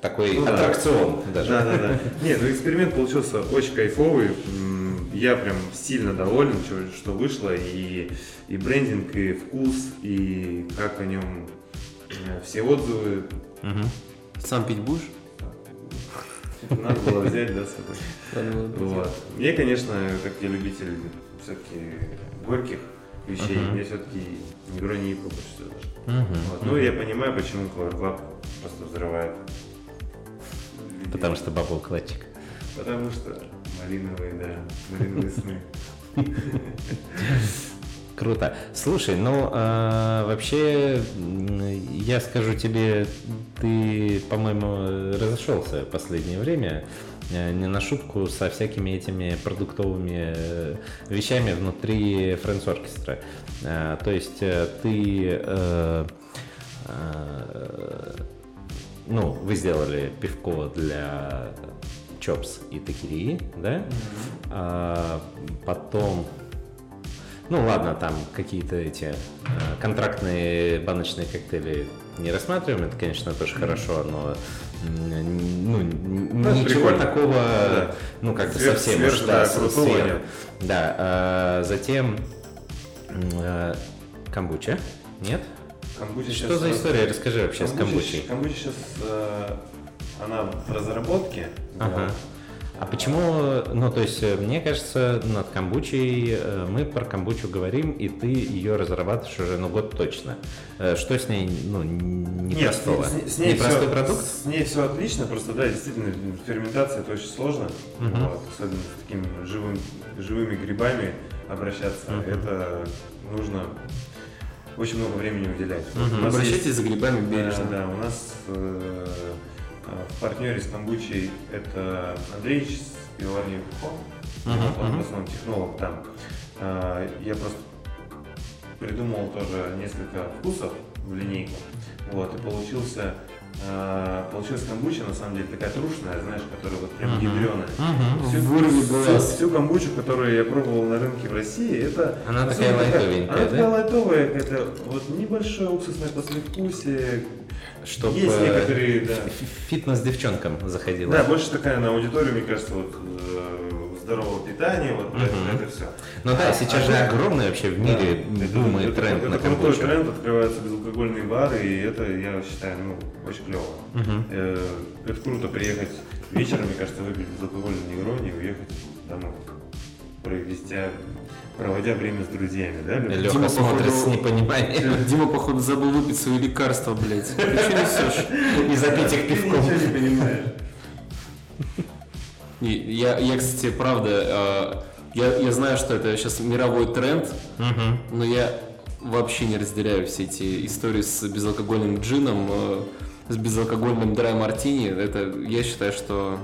такой Ну да. аттракцион даже. Да, да, да. Не, ну эксперимент получился очень кайфовый. Я прям сильно доволен, что, что вышло. И, и брендинг, и вкус, и как о нем э, все отзывы. Мгм. Сам пить будешь? Надо было взять, да, с собой. Вот. Мне, конечно, как я любитель все-таки горьких вещей, мне все-таки не всего даже. Мгм. Вот. Ну, я понимаю, почему Color Club просто взрывает. Потому что бабл клатчик. Потому что малиновые, да, малиновые сны. (laughs) Круто. Слушай, ну э, вообще я скажу тебе, ты, по-моему, разошелся в последнее время э, не на шутку со всякими этими продуктовыми э, вещами внутри Orchestra. Э, то есть ты э, э, ну, вы сделали пивко для Чопс и Текирии, да? Mm-hmm. А, потом ну ладно, там какие-то эти э, контрактные баночные коктейли не рассматриваем, это, конечно, тоже хорошо, но ну, ну, ничего прикольно. такого, да. ну, как бы Сверх, совсем сверх, уж, да, нет. Да, а, затем а, камбуча, нет? Камбуча Что за история? Расскажи вообще камбуча, с камбучей. Камбуча сейчас, э, она в разработке. Ага. Да. А почему, ну, то есть, э, мне кажется, над камбучей, э, мы про камбучу говорим, и ты ее разрабатываешь уже, ну, год точно. Э, что с ней, ну, непростого? Нет, с, с ней Непростой все, продукт? С ней все отлично, просто, да, действительно, ферментация это очень сложно, угу. вот, особенно с такими живым, живыми грибами обращаться. Угу. Это нужно очень много времени уделять. Угу. Обращайтесь есть, за грибами бережно. Да, да, у нас э, в партнере с Камбучей это Андрей с пивоварней uh-huh, он uh-huh. в основном технолог там. А, я просто придумал тоже несколько вкусов в линейку. Вот, и получился а, получилась камбуча, на самом деле, такая трушная, знаешь, которая вот прям uh-huh. ядреная. Uh-huh. Всю, всю, всю камбучу, которую я пробовал на рынке в России, это... Она такая лайтовенькая, Она такая лайтовая, это вот небольшое уксусное послевкусие, чтобы Есть некоторые, да. фитнес девчонкам заходила. Да, больше такая на аудиторию, мне кажется, вот э, здорового питания, вот угу. это, это все. Ну да, а, сейчас а же огромный вообще в мире да, бум и тренд это, на это крутой тренд, открываются безалкогольные бары, и это, я считаю, ну, очень клево. Угу. Э, это круто приехать вечером, мне кажется, выпить безалкогольный негрони и уехать домой провести проводя время с друзьями, да? Леха Дима, смотрит походу, с непониманием. (laughs) Дима, походу, забыл выпить свои лекарства, блядь. Ты что несешь? И запить их пивком. Ты ничего не понимаешь. Я, я, кстати, правда, а, я, я знаю, что это сейчас мировой тренд, угу. но я вообще не разделяю все эти истории с безалкогольным джином, а, с безалкогольным драй мартини. Это я считаю, что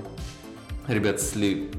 ребят, если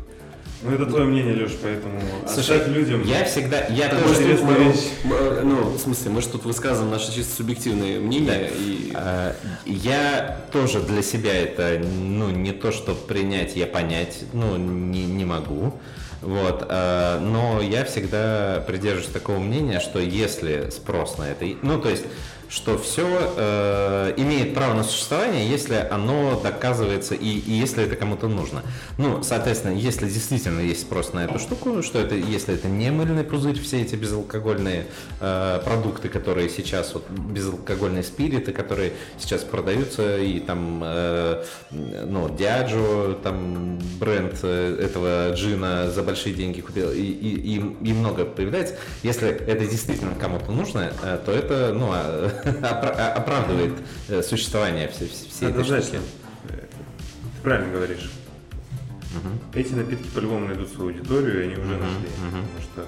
ну, это твое мнение, Леш, поэтому Слушай, людям. Я всегда, я тоже тут, мы, мы, ну, в смысле, мы же тут высказываем наши чисто субъективные мнения. Да. И... А, я тоже для себя это, ну, не то, что принять, я понять, ну, не, не могу. Вот, э, но я всегда придерживаюсь такого мнения, что если спрос на это, ну, то есть что все э, имеет право на существование, если оно доказывается и, и если это кому-то нужно. Ну, соответственно, если действительно есть спрос на эту штуку, что это, если это не мыльный пузырь, все эти безалкогольные э, продукты, которые сейчас, вот, безалкогольные спириты, которые сейчас продаются, и там, э, ну, Диаджо, там бренд э, этого джина за большие деньги купил, и, и, и, и много появляется. Если это действительно кому-то нужно, э, то это, ну, а, оправдывает э, существование всей, всей этой штуки. Правильно говоришь. Угу. Эти напитки по-любому найдут свою аудиторию, и они уже угу. нашли. Угу. Потому что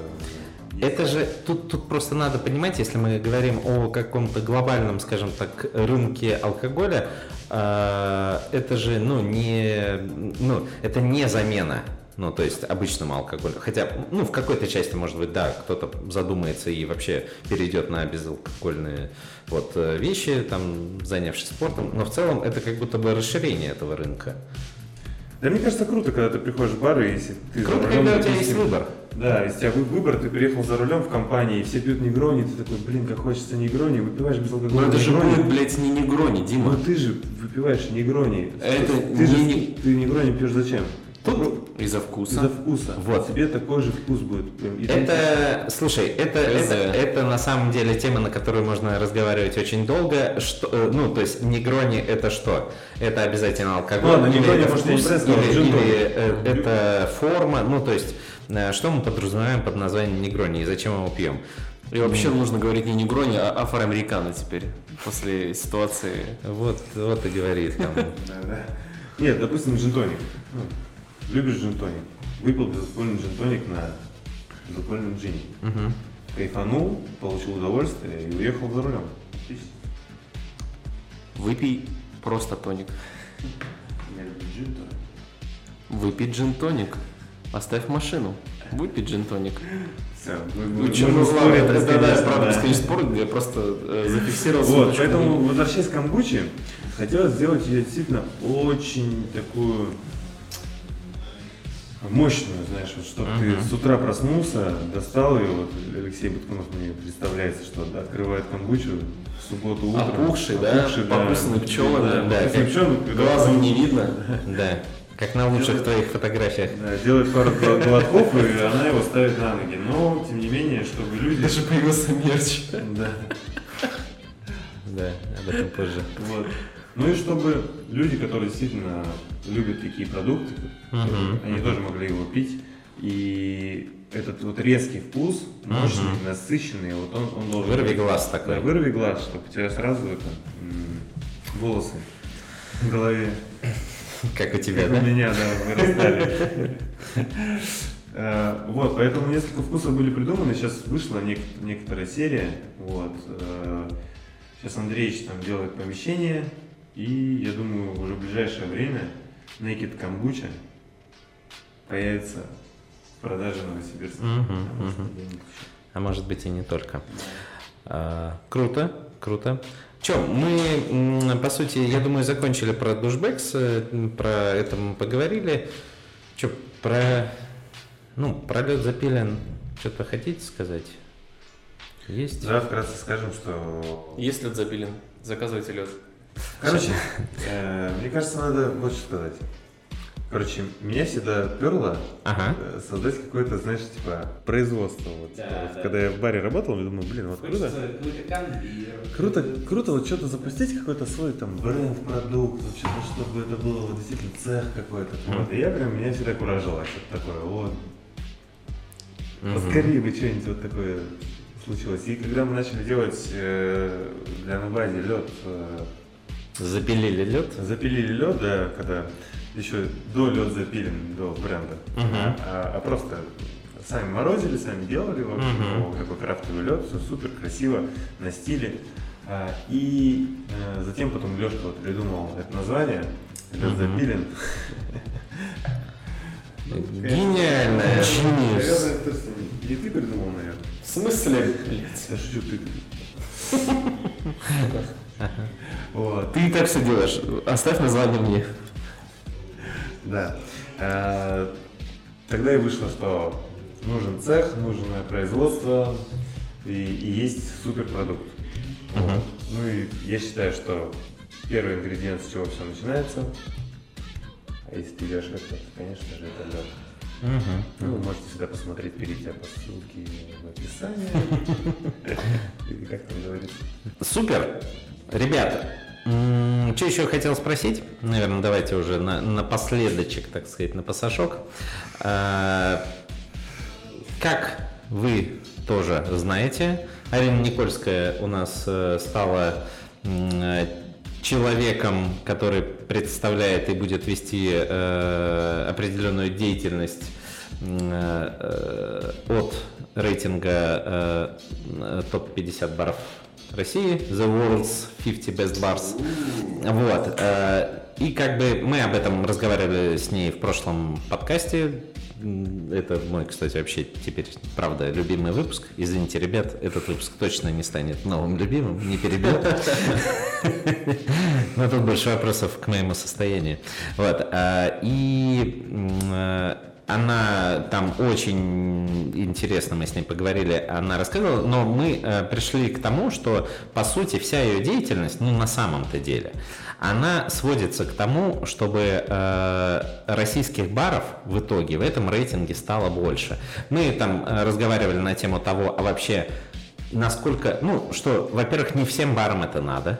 это же тут, тут просто надо понимать, если мы говорим о каком-то глобальном, скажем так, рынке алкоголя, э, это же ну не ну это не замена ну, то есть обычному алкоголю. Хотя, ну, в какой-то части, может быть, да, кто-то задумается и вообще перейдет на безалкогольные вот э, вещи, там, занявшись спортом. Но в целом это как будто бы расширение этого рынка. Да мне кажется, круто, когда ты приходишь в бар, и если ты Круто, рулем, когда у тебя есть выбор. Да, если у тебя выбор, ты приехал за рулем в компании, и все пьют негрони, ты такой, блин, как хочется негрони, выпиваешь безалкогольный Но это же будет, блядь, не негрони, Дима. Но ты же выпиваешь негрони. Это ты не... же, ты негрони пьешь зачем? Тут из-за вкуса. Из-за вкуса. Вот. Тебе такой же вкус будет. Это, слушай, это, это, это на самом деле тема, на которую можно разговаривать очень долго. Что, э, ну, то есть негрони это что? Это обязательно алкоголь. Ладно, негрони, может, вкус, или, или, или э, это форма. Ну, то есть, э, что мы подразумеваем под названием негрони и зачем его пьем? И вообще нужно говорить не негрони, а афроамерикано теперь, после ситуации. Вот, вот и говорит там. (laughs) Нет, допустим, джинтоник. Любишь джин-тоник? Выпил безалкогольный джин-тоник на безалкогольном джине. Угу. кайфанул, получил удовольствие и уехал за рулем. Выпей просто тоник. Я люблю джин, то. Выпей джин-тоник. Оставь машину. Выпей джин-тоник. Чё, можем ну, спорить ладно, это, да, да, правда, да. бесконечный спор, я просто э, зафиксировал Вот, поэтому, возвращаясь к камбуче, хотелось сделать ее действительно очень такую мощную, знаешь, вот чтобы ты с утра проснулся, достал ее, вот Алексей Буткунов мне представляется, что открывает камбучу в субботу утром. Опухший, да, покусанный пчелами, да, да, пчелами, Глазом не видно. Да, как на лучших твоих фотографиях. Да, делает пару глотков, и она его ставит на ноги. Но, тем не менее, чтобы люди... Даже появился мерч. Да. Да, об этом позже. Вот. Ну и чтобы люди, которые действительно любят такие продукты, Мгм. они тоже могли его пить. И этот вот резкий вкус, мощный, насыщенный, вот он, он должен Вырви быть. глаз такой. Да, вырви глаз, чтобы у тебя сразу это, волосы в голове, Как у тебя, как у да? меня, да, вырастали. Э, Вот, поэтому несколько вкусов были придуманы. Сейчас вышла нек- некоторая серия. Вот. э, Сейчас Андреевич там делает помещение. И я думаю, уже в ближайшее время Naked Kombucha появится в продаже в Новосибирске. Мгм, Потому что мгм. где-нибудь А может быть и не только. А, круто, круто. Че, мы, по сути, я думаю, закончили про душбекс, э, про это мы поговорили. Че, про, ну, про лед запилен, что-то хотите сказать? Есть? Да, вкратце скажем, что... Есть лед запилен, заказывайте лед. Короче, э, мне кажется, надо вот что сказать. Короче, меня всегда перло Ага. э, создать какое-то, знаешь, типа производство. Вот, Да, типа, вот. Когда я в баре работал, я думаю, блин, вот круто. Круто, круто вот что-то запустить, какой-то свой там бренд, продукт, вот что-то, чтобы это было вот действительно цех какой-то. Вот. И я прям, меня всегда куражило что-то такое, вот. Поскорее бы что-нибудь вот такое случилось. И когда мы начали делать э, для Нобади лед, э, Запилили лед? запилили лед, да, когда еще до лед запилен, до бренда, Мгм. а, а просто сами морозили, сами делали, в общем, вот такой крафтовый лед, все супер красиво, на стиле. А, и э, затем потом Лешка вот придумал это название, лед Мгм. запилен. Гениальная. Есть не ты придумал, наверное. В смысле? Я шучу, ты. (laughs) (laughs) Вот. Ты и так все делаешь. Оставь название мне. Да. А, Тогда и вышло, что нужен цех, нужно производство и, и есть суперпродукт. Мгм. Ну и я считаю, что первый ингредиент, с чего все начинается, а если ты идешь это, то, конечно же, это лед. Мгм. Ну, вы можете всегда посмотреть, перейдя по ссылке в описании. (laughs) Или как там говорится. Супер. Ребята, что еще хотел спросить? Наверное, давайте уже на, напоследочек, так сказать, на пасашок. А, Как вы тоже знаете, Арина Никольская у нас э, стала человеком, который представляет и будет вести э, определенную деятельность э, от рейтинга э, топ-50 баров России, The World's 50 Best Bars. Вот. э, И как бы мы об этом разговаривали с ней в прошлом подкасте. Это мой, кстати, вообще теперь, правда, любимый выпуск. Извините, ребят, этот выпуск точно не станет новым любимым, не перебил. Но тут больше вопросов к моему состоянию. Вот. а, И э, она там очень интересно, мы с ней поговорили, она рассказывала, но мы э, пришли к тому, что по сути вся ее деятельность, ну на самом-то деле, она сводится к тому, чтобы э, российских баров в итоге в этом рейтинге стало больше. Мы там э, разговаривали на тему того, а вообще насколько, ну что, во-первых, не всем барам это надо,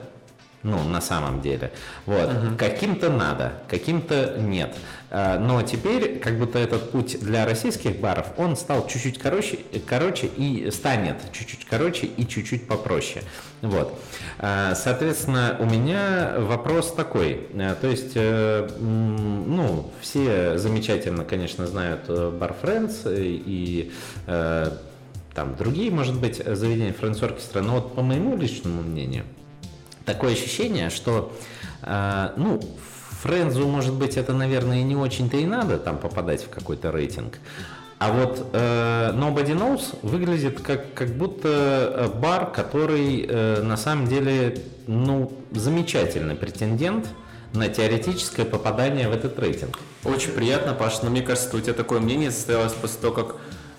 ну, на самом деле. Вот. Каким-то надо, каким-то нет. А, Но теперь, как будто этот путь для российских баров, он стал чуть-чуть короче, короче и станет чуть-чуть короче и чуть-чуть попроще. Вот. А, Соответственно, у меня вопрос такой. А, То есть, э, ну, все замечательно, конечно, знают э, Bar Friends и э, там другие, может быть, заведения Orchestra, но вот по моему личному мнению, такое ощущение, что, э, ну, Френзу, может быть, это, наверное, не очень-то и надо там попадать в какой-то рейтинг. А вот э, Nobody Knows выглядит как, как будто э, бар, который э, на самом деле ну, замечательный претендент на теоретическое попадание в этот рейтинг. Очень приятно, Паш, но мне кажется, у тебя такое мнение состоялось после того, как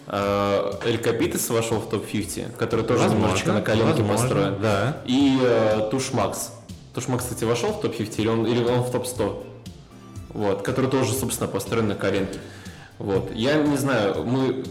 Эль Капитес вошел в топ-50, который тоже Возможно, немножечко на коленке возможно, построен. да. И э, Туш Макс. Туш Макс, кстати, вошел в топ-50 или он, или он в топ-100? Вот, который тоже, собственно, построен на коленке. Вот. Я не знаю, мы,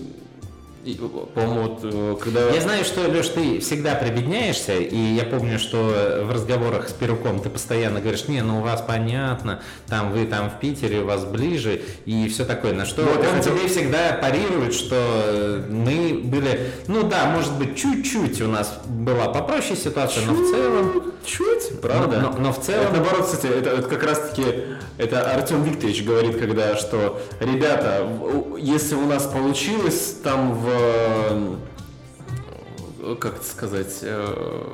по-моему, вот, э, когда... Я знаю, что, Леш, ты всегда прибедняешься, и я помню, что в разговорах с Перуком ты постоянно говоришь, не, ну у вас понятно, там вы там в Питере, у вас ближе, и все такое. На что я он хотел- тебе всегда парирует, что э, мы были, ну да, может быть, чуть-чуть у нас была попроще ситуация, но в целом... Чуть, правда? Но, но- но в целом... Это, наоборот, кстати, это, это как раз-таки это Артем Викторович говорит, когда что, ребята, если у нас получилось там в э, как это сказать, э,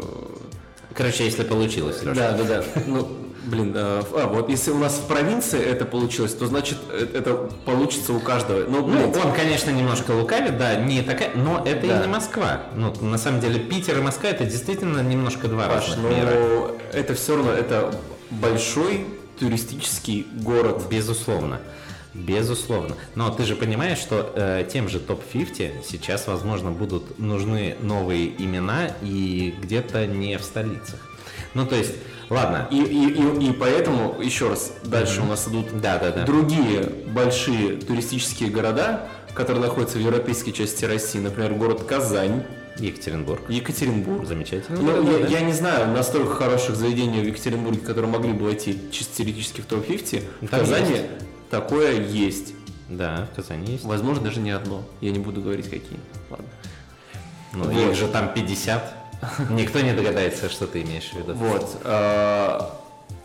Короче, если получилось, Леша. да, да, да, ну, блин, э, а, вот если у нас в провинции это получилось, то значит это получится у каждого. Ну, Ну, он, конечно, немножко лукавит, да, не такая, но это Да. и не Москва. Ну, на самом деле, Питер и Москва это действительно немножко два Паш, разных но мира. это все равно, это большой туристический город. Безусловно. Безусловно. Но ты же понимаешь, что э, тем же топ-50 сейчас, возможно, будут нужны новые имена и где-то не в столицах. Ну, то есть, ладно. И, и, и, и поэтому, еще раз, дальше у нас идут Да, да, да. другие большие туристические города, которые находятся в европейской части России, например, город Казань, Екатеринбург. Екатеринбург. Замечательно. Ну, Да, я, да. я не знаю, настолько хороших заведений в Екатеринбурге, которые могли бы войти чисто теоретически в топ-50, в Казани есть. Такое есть. Да, в Казани есть. Возможно, даже не одно. Я не буду говорить, какие. Ладно. Ну, Вот. их же там 50. Никто не догадается, что ты имеешь в виду. Вот. а,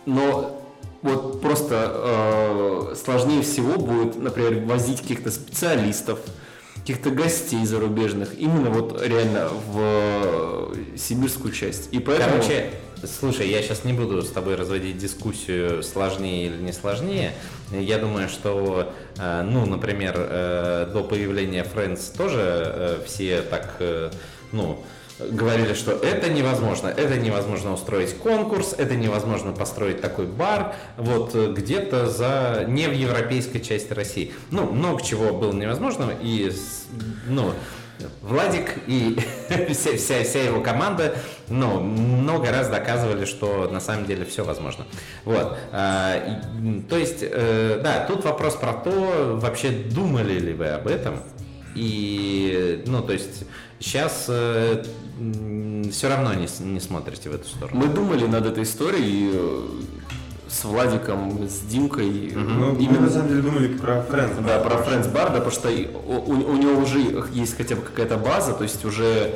Но вот просто э, сложнее всего будет, например, возить каких-то специалистов, каких-то гостей зарубежных, именно вот реально в э, сибирскую часть. И поэтому... Короче, слушай, я сейчас не буду с тобой разводить дискуссию, сложнее или не сложнее. Я думаю, что, э, ну, например, э, до появления Friends тоже э, все так, ну, говорили, что это невозможно, это невозможно устроить конкурс, это невозможно построить такой бар, вот где-то за не в европейской части России. Ну, много чего было невозможно, и, ну, Владик и (laughs) вся, вся, вся его команда, ну, много раз доказывали, что на самом деле все возможно. Вот. а, и, то есть, э, да, тут вопрос про то, вообще думали ли вы об этом. И, ну, то есть, сейчас все равно не, не смотрите в эту сторону. Мы думали над этой историей э, с Владиком, с Димкой. Ну, мы именно на самом деле думали про Friends. Да, про Friends Bar, да, потому что у, у- него уже есть хотя бы какая-то база, то есть уже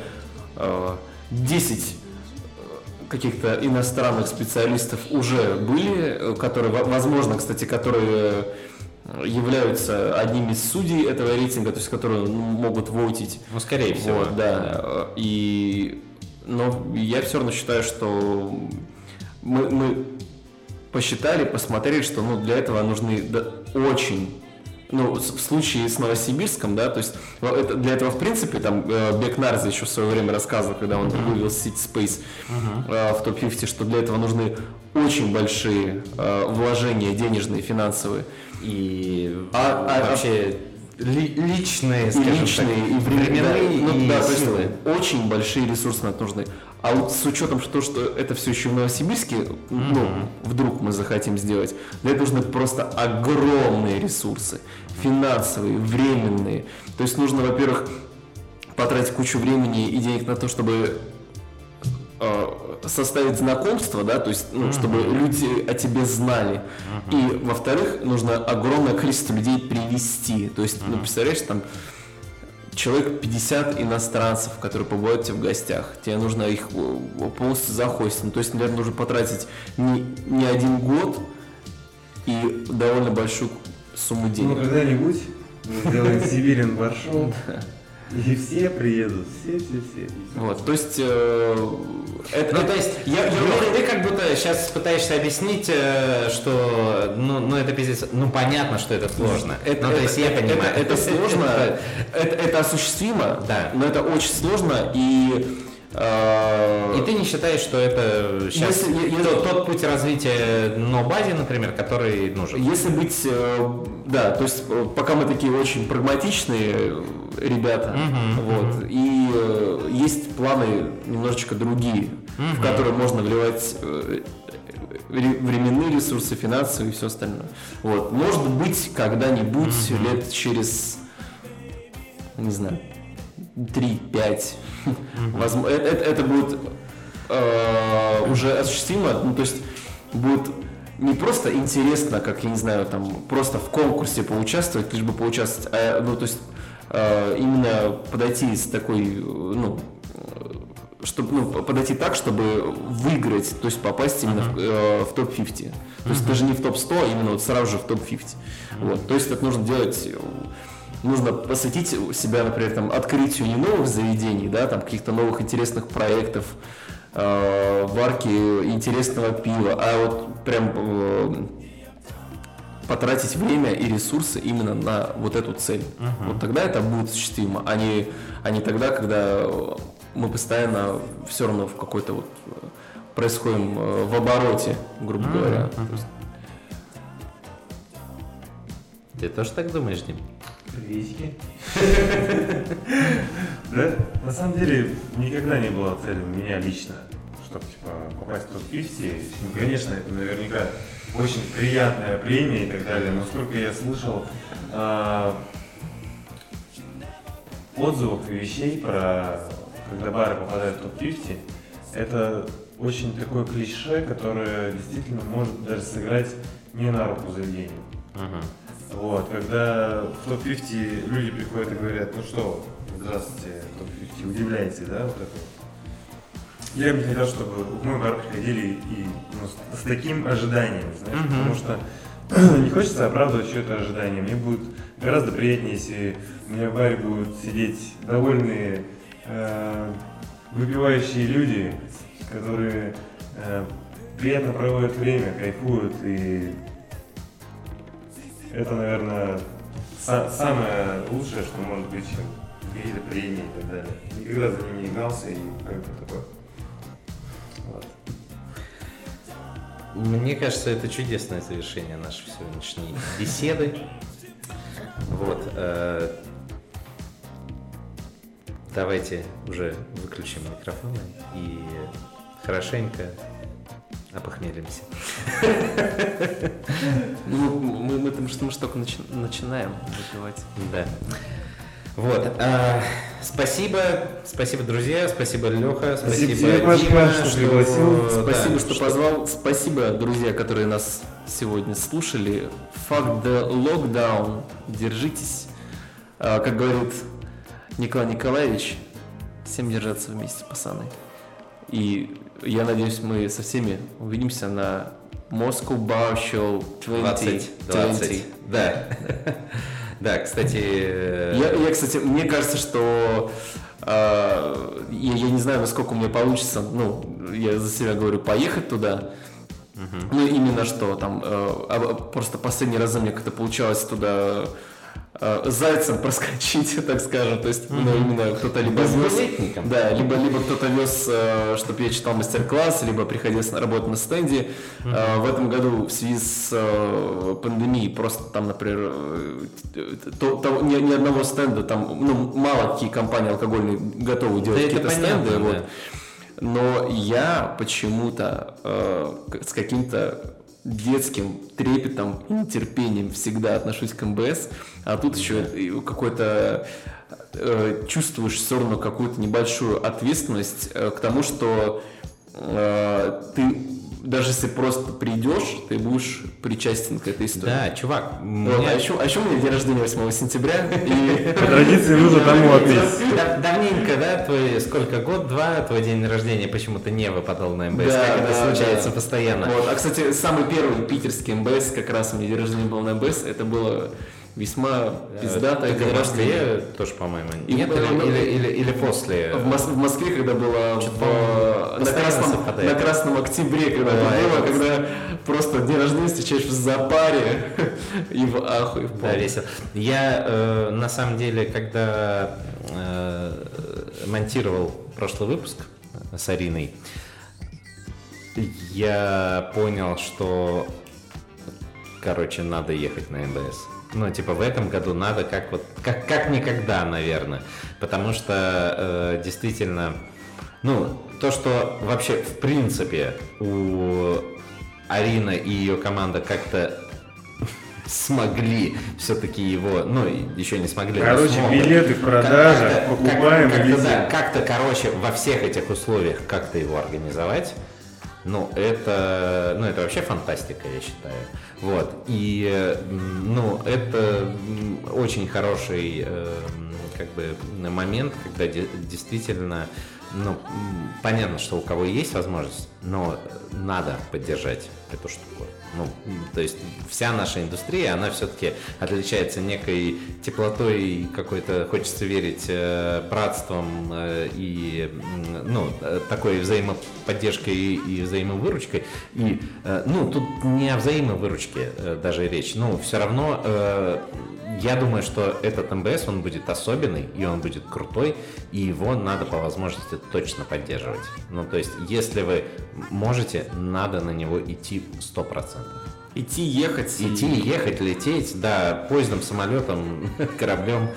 э, 10 э, каких-то иностранных специалистов уже были, э, которые, во- возможно, кстати, которые э, являются одними из судей этого рейтинга, то есть которые ну, могут вотить. Ну, скорее всего. Вот, да. э, И, но я все равно считаю, что мы, мы посчитали, посмотрели, что ну, для этого нужны да, очень ну, в случае с Новосибирском, да, то есть ну, это, для этого, в принципе, там э, Бек Нарзи еще в свое время рассказывал, когда он вывел City Space э, в топ-50, что для этого нужны очень большие э, вложения денежные, финансовые. И А- а- вообще ли- личные, и личные, так, и временные, временные, ну, и да, то есть силы. очень большие ресурсы на это нужны. А вот с учетом того, что это все еще в Новосибирске, ну, вдруг мы захотим сделать, для этого нужны просто огромные ресурсы, финансовые, временные. То есть нужно, во-первых, потратить кучу времени и денег на то, чтобы э, составить знакомство, да, то есть, ну, чтобы люди о тебе знали. И, во-вторых, нужно огромное количество людей привести. То есть, ну, представляешь, там человек 50 иностранцев, которые побывают у тебя в гостях. Тебе нужно их э, полностью захостить. Ну, то есть, наверное, нужно потратить не, не один год и довольно большую сумму Ну, денег. когда-нибудь мы сделаем Сибирин бар-шоу. И все приедут, все, все, все. Вот, то есть, э, это, Ну, это- то есть, я, я- ну, ты как будто сейчас пытаешься объяснить, э, что, ну, ну, это пиздец, ну, понятно, что это сложно. Это, ну, то это- есть, я это- понимаю. Это, это сложно, (laughs) это, это осуществимо, Да. но это очень сложно, и... э, не считаешь, что это сейчас Если- если- тот, тот путь развития Nobody, например, который нужен? Если быть, э, да, то есть э, пока мы такие очень прагматичные э, ребята, вот, и э, есть планы немножечко другие, в которые можно вливать э, ре- временные ресурсы, финансовые и все остальное. Вот, может быть, когда-нибудь лет через, не знаю, 3-5, возможно, это, это- это будет э, уже осуществимо, ну, то есть будет не просто интересно, как, я не знаю, там, просто в конкурсе поучаствовать, лишь бы поучаствовать, а, ну, то есть э, именно подойти с такой, ну, чтобы, ну, подойти так, чтобы выиграть, то есть попасть именно в, э, в топ-50. То есть даже не в топ-100, а именно вот сразу же в топ-50. Вот, то есть это нужно делать нужно посвятить себя, например, там, открытию не новых заведений, да, там, каких-то новых интересных проектов, э, варки интересного пива, а вот прям э, потратить время и ресурсы именно на вот эту цель. Вот тогда это будет осуществимо, а не, а не тогда, когда мы постоянно все равно в какой-то вот э, происходим в обороте, грубо говоря. То есть Ты тоже так думаешь, Дим? Приветики. (laughs) Да, на самом деле никогда не было целью у меня лично, чтобы типа попасть в топ-50. Ну, конечно, это наверняка очень приятная премия и так далее, но сколько я слышал а, отзывов и вещей про когда бары попадают в топ-50, это очень такое клише, которое действительно может даже сыграть не на руку заведению. Вот, когда в топ-50 люди приходят и говорят, ну что, здравствуйте, топ-50, удивляете, да, вот это. Я бы не хотел, чтобы в мой бар приходили и ну, с, с таким ожиданием, знаешь, потому что (clears throat) не хочется оправдывать чье-то ожидание. Мне будет гораздо приятнее, если у меня в баре будут сидеть довольные, э, выпивающие люди, которые э, приятно проводят время, кайфуют и это, наверное, са- самое лучшее, что может быть, чем какие-то премии и так далее. Никогда за ними не гнался и как бы такое. Мне кажется, это чудесное завершение нашей сегодняшней беседы. Вот. э, Давайте уже выключим микрофоны и хорошенько опохмелимся. Ну, мы, мы, мы, мы же только начи- начинаем выпивать. Да. Вот. а, спасибо, спасибо, друзья, спасибо, Леха, спасибо, Пашка, Дима, что пригласил. да, Спасибо, что позвал. Спасибо, друзья, которые нас сегодня слушали. Fuck the lockdown. Держитесь. А, как говорит Николай Николаевич, всем держаться вместе, пацаны. И я надеюсь, мы со всеми увидимся на Moscow Bar Show 20, 20. 20, да. (laughs) Да, кстати, э, Я, я, кстати, мне кажется, что э, я, я не знаю, насколько у меня получится, ну, я за себя говорю, поехать туда. Ну, именно что там, э, а, просто последний раз у меня как-то получалось туда зайцем проскочить, (laughs) так скажем. То есть, ну, именно кто-то либо вез, да, либо, либо кто-то вез, чтобы я читал мастер-класс, либо приходил с- работать на стенде. Э, В этом году в связи с э, пандемией просто там, например, э, то- того- ни, ни одного стенда, там, ну, мало какие компании алкогольные готовы делать это какие-то стенды. да. Вот. Но я почему-то э, с каким-то детским трепетом и нетерпением всегда отношусь к МБС, а тут еще какой-то э, чувствуешь все равно какую-то небольшую ответственность э, к тому, что э, ты даже если просто придешь, ты будешь причастен к этой истории. да, чувак, Вот, меня а, еще, а еще у меня день рождения 8 сентября, и По (laughs) традиции нужно тому ответить. Да- Давненько, да, твой сколько год-два, твой день рождения почему-то не выпадал на МБС, Да, как это случается да. постоянно. Вот. А, кстати, самый первый питерский МБС, как раз у меня день рождения был на МБС, это было весьма пиздатая Так день Москве тоже, по-моему. И Нет, или, ну, или, или, или после. В, Мос- в Москве, когда было в, на, красном, совпадает. на Красном Октябре, когда Ой, это было, когда просто день рождения встречаешь в запаре (laughs) и в ахуе в Да, весело. Я э, на самом деле, когда э, монтировал прошлый выпуск с Ариной, я понял, что, короче, надо ехать на МБС. Ну, типа, в этом году надо как вот, как, как никогда, наверное. Потому что э, действительно, ну, то, что вообще, в принципе, у Арина и ее команда как-то смогли все-таки его, ну, еще не смогли. Короче, смогут. билеты в продаже, Как-то- покупаем как- и как-то, да, как-то, короче, во всех этих условиях как-то его организовать, ну, это, ну, это вообще фантастика, я считаю. Вот. И, ну, это очень хороший, э, м, как бы, момент, когда де- действительно, ну, понятно, что у кого есть возможность, но надо поддержать эту штуку. Ну, то есть вся наша индустрия, она все-таки отличается некой теплотой, какой-то, хочется верить, э, братством э, и, ну, э, такой взаимоподдержкой и, взаимовыручкой. И, ну, тут не о взаимовыручке даже речь, ну, все равно я думаю, что этот МБС, он будет особенный, и он будет крутой, и его надо по возможности точно поддерживать. Ну, то есть, если вы можете, надо на него идти 100%. Идти, ехать, и Идти, ехать, лететь, да, поездом, самолетом, (laughs) кораблем.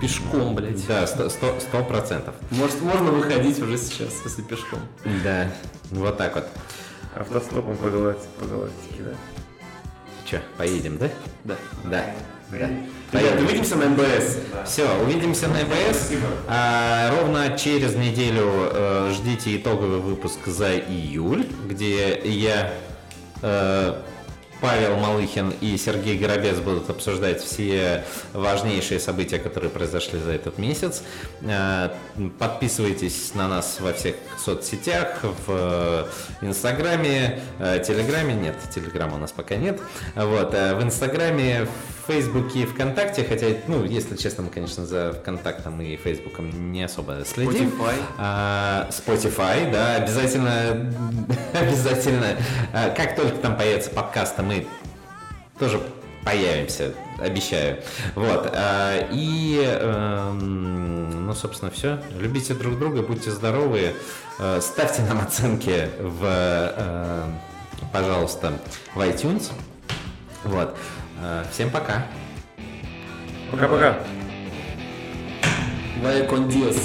пешком, блядь. Да, сто процентов. Может, можно выходить уже сейчас, если пешком. Да, вот так вот. Автостопом по галактике, по галактике, да. Че, поедем, да? Да. Да. да. Ребят, увидимся на МБС. Все, увидимся на МБС. А, ровно через неделю э, ждите итоговый выпуск за июль, где я, э, Павел Малыхин и Сергей Горобец будут обсуждать все важнейшие события, которые произошли за этот месяц. Э, подписывайтесь на нас во всех соцсетях, в э, Инстаграме, э, Телеграме. Нет, Телеграма у нас пока нет. Вот, э, в Инстаграме, в Фейсбуке, ВКонтакте, хотя, ну, если честно, мы, конечно, за ВКонтактом и Фейсбуком не особо следим. Spotify. А, Spotify, да, обязательно, (laughs) обязательно. А, Как только там появится подкаст, мы тоже появимся, обещаю. Вот. а, И, эм, ну, собственно, все. Любите друг друга, будьте здоровы. Э, Ставьте нам оценки в, э, пожалуйста, в iTunes. Вот. Э, Всем пока. Пока-пока. Vaya con Dios.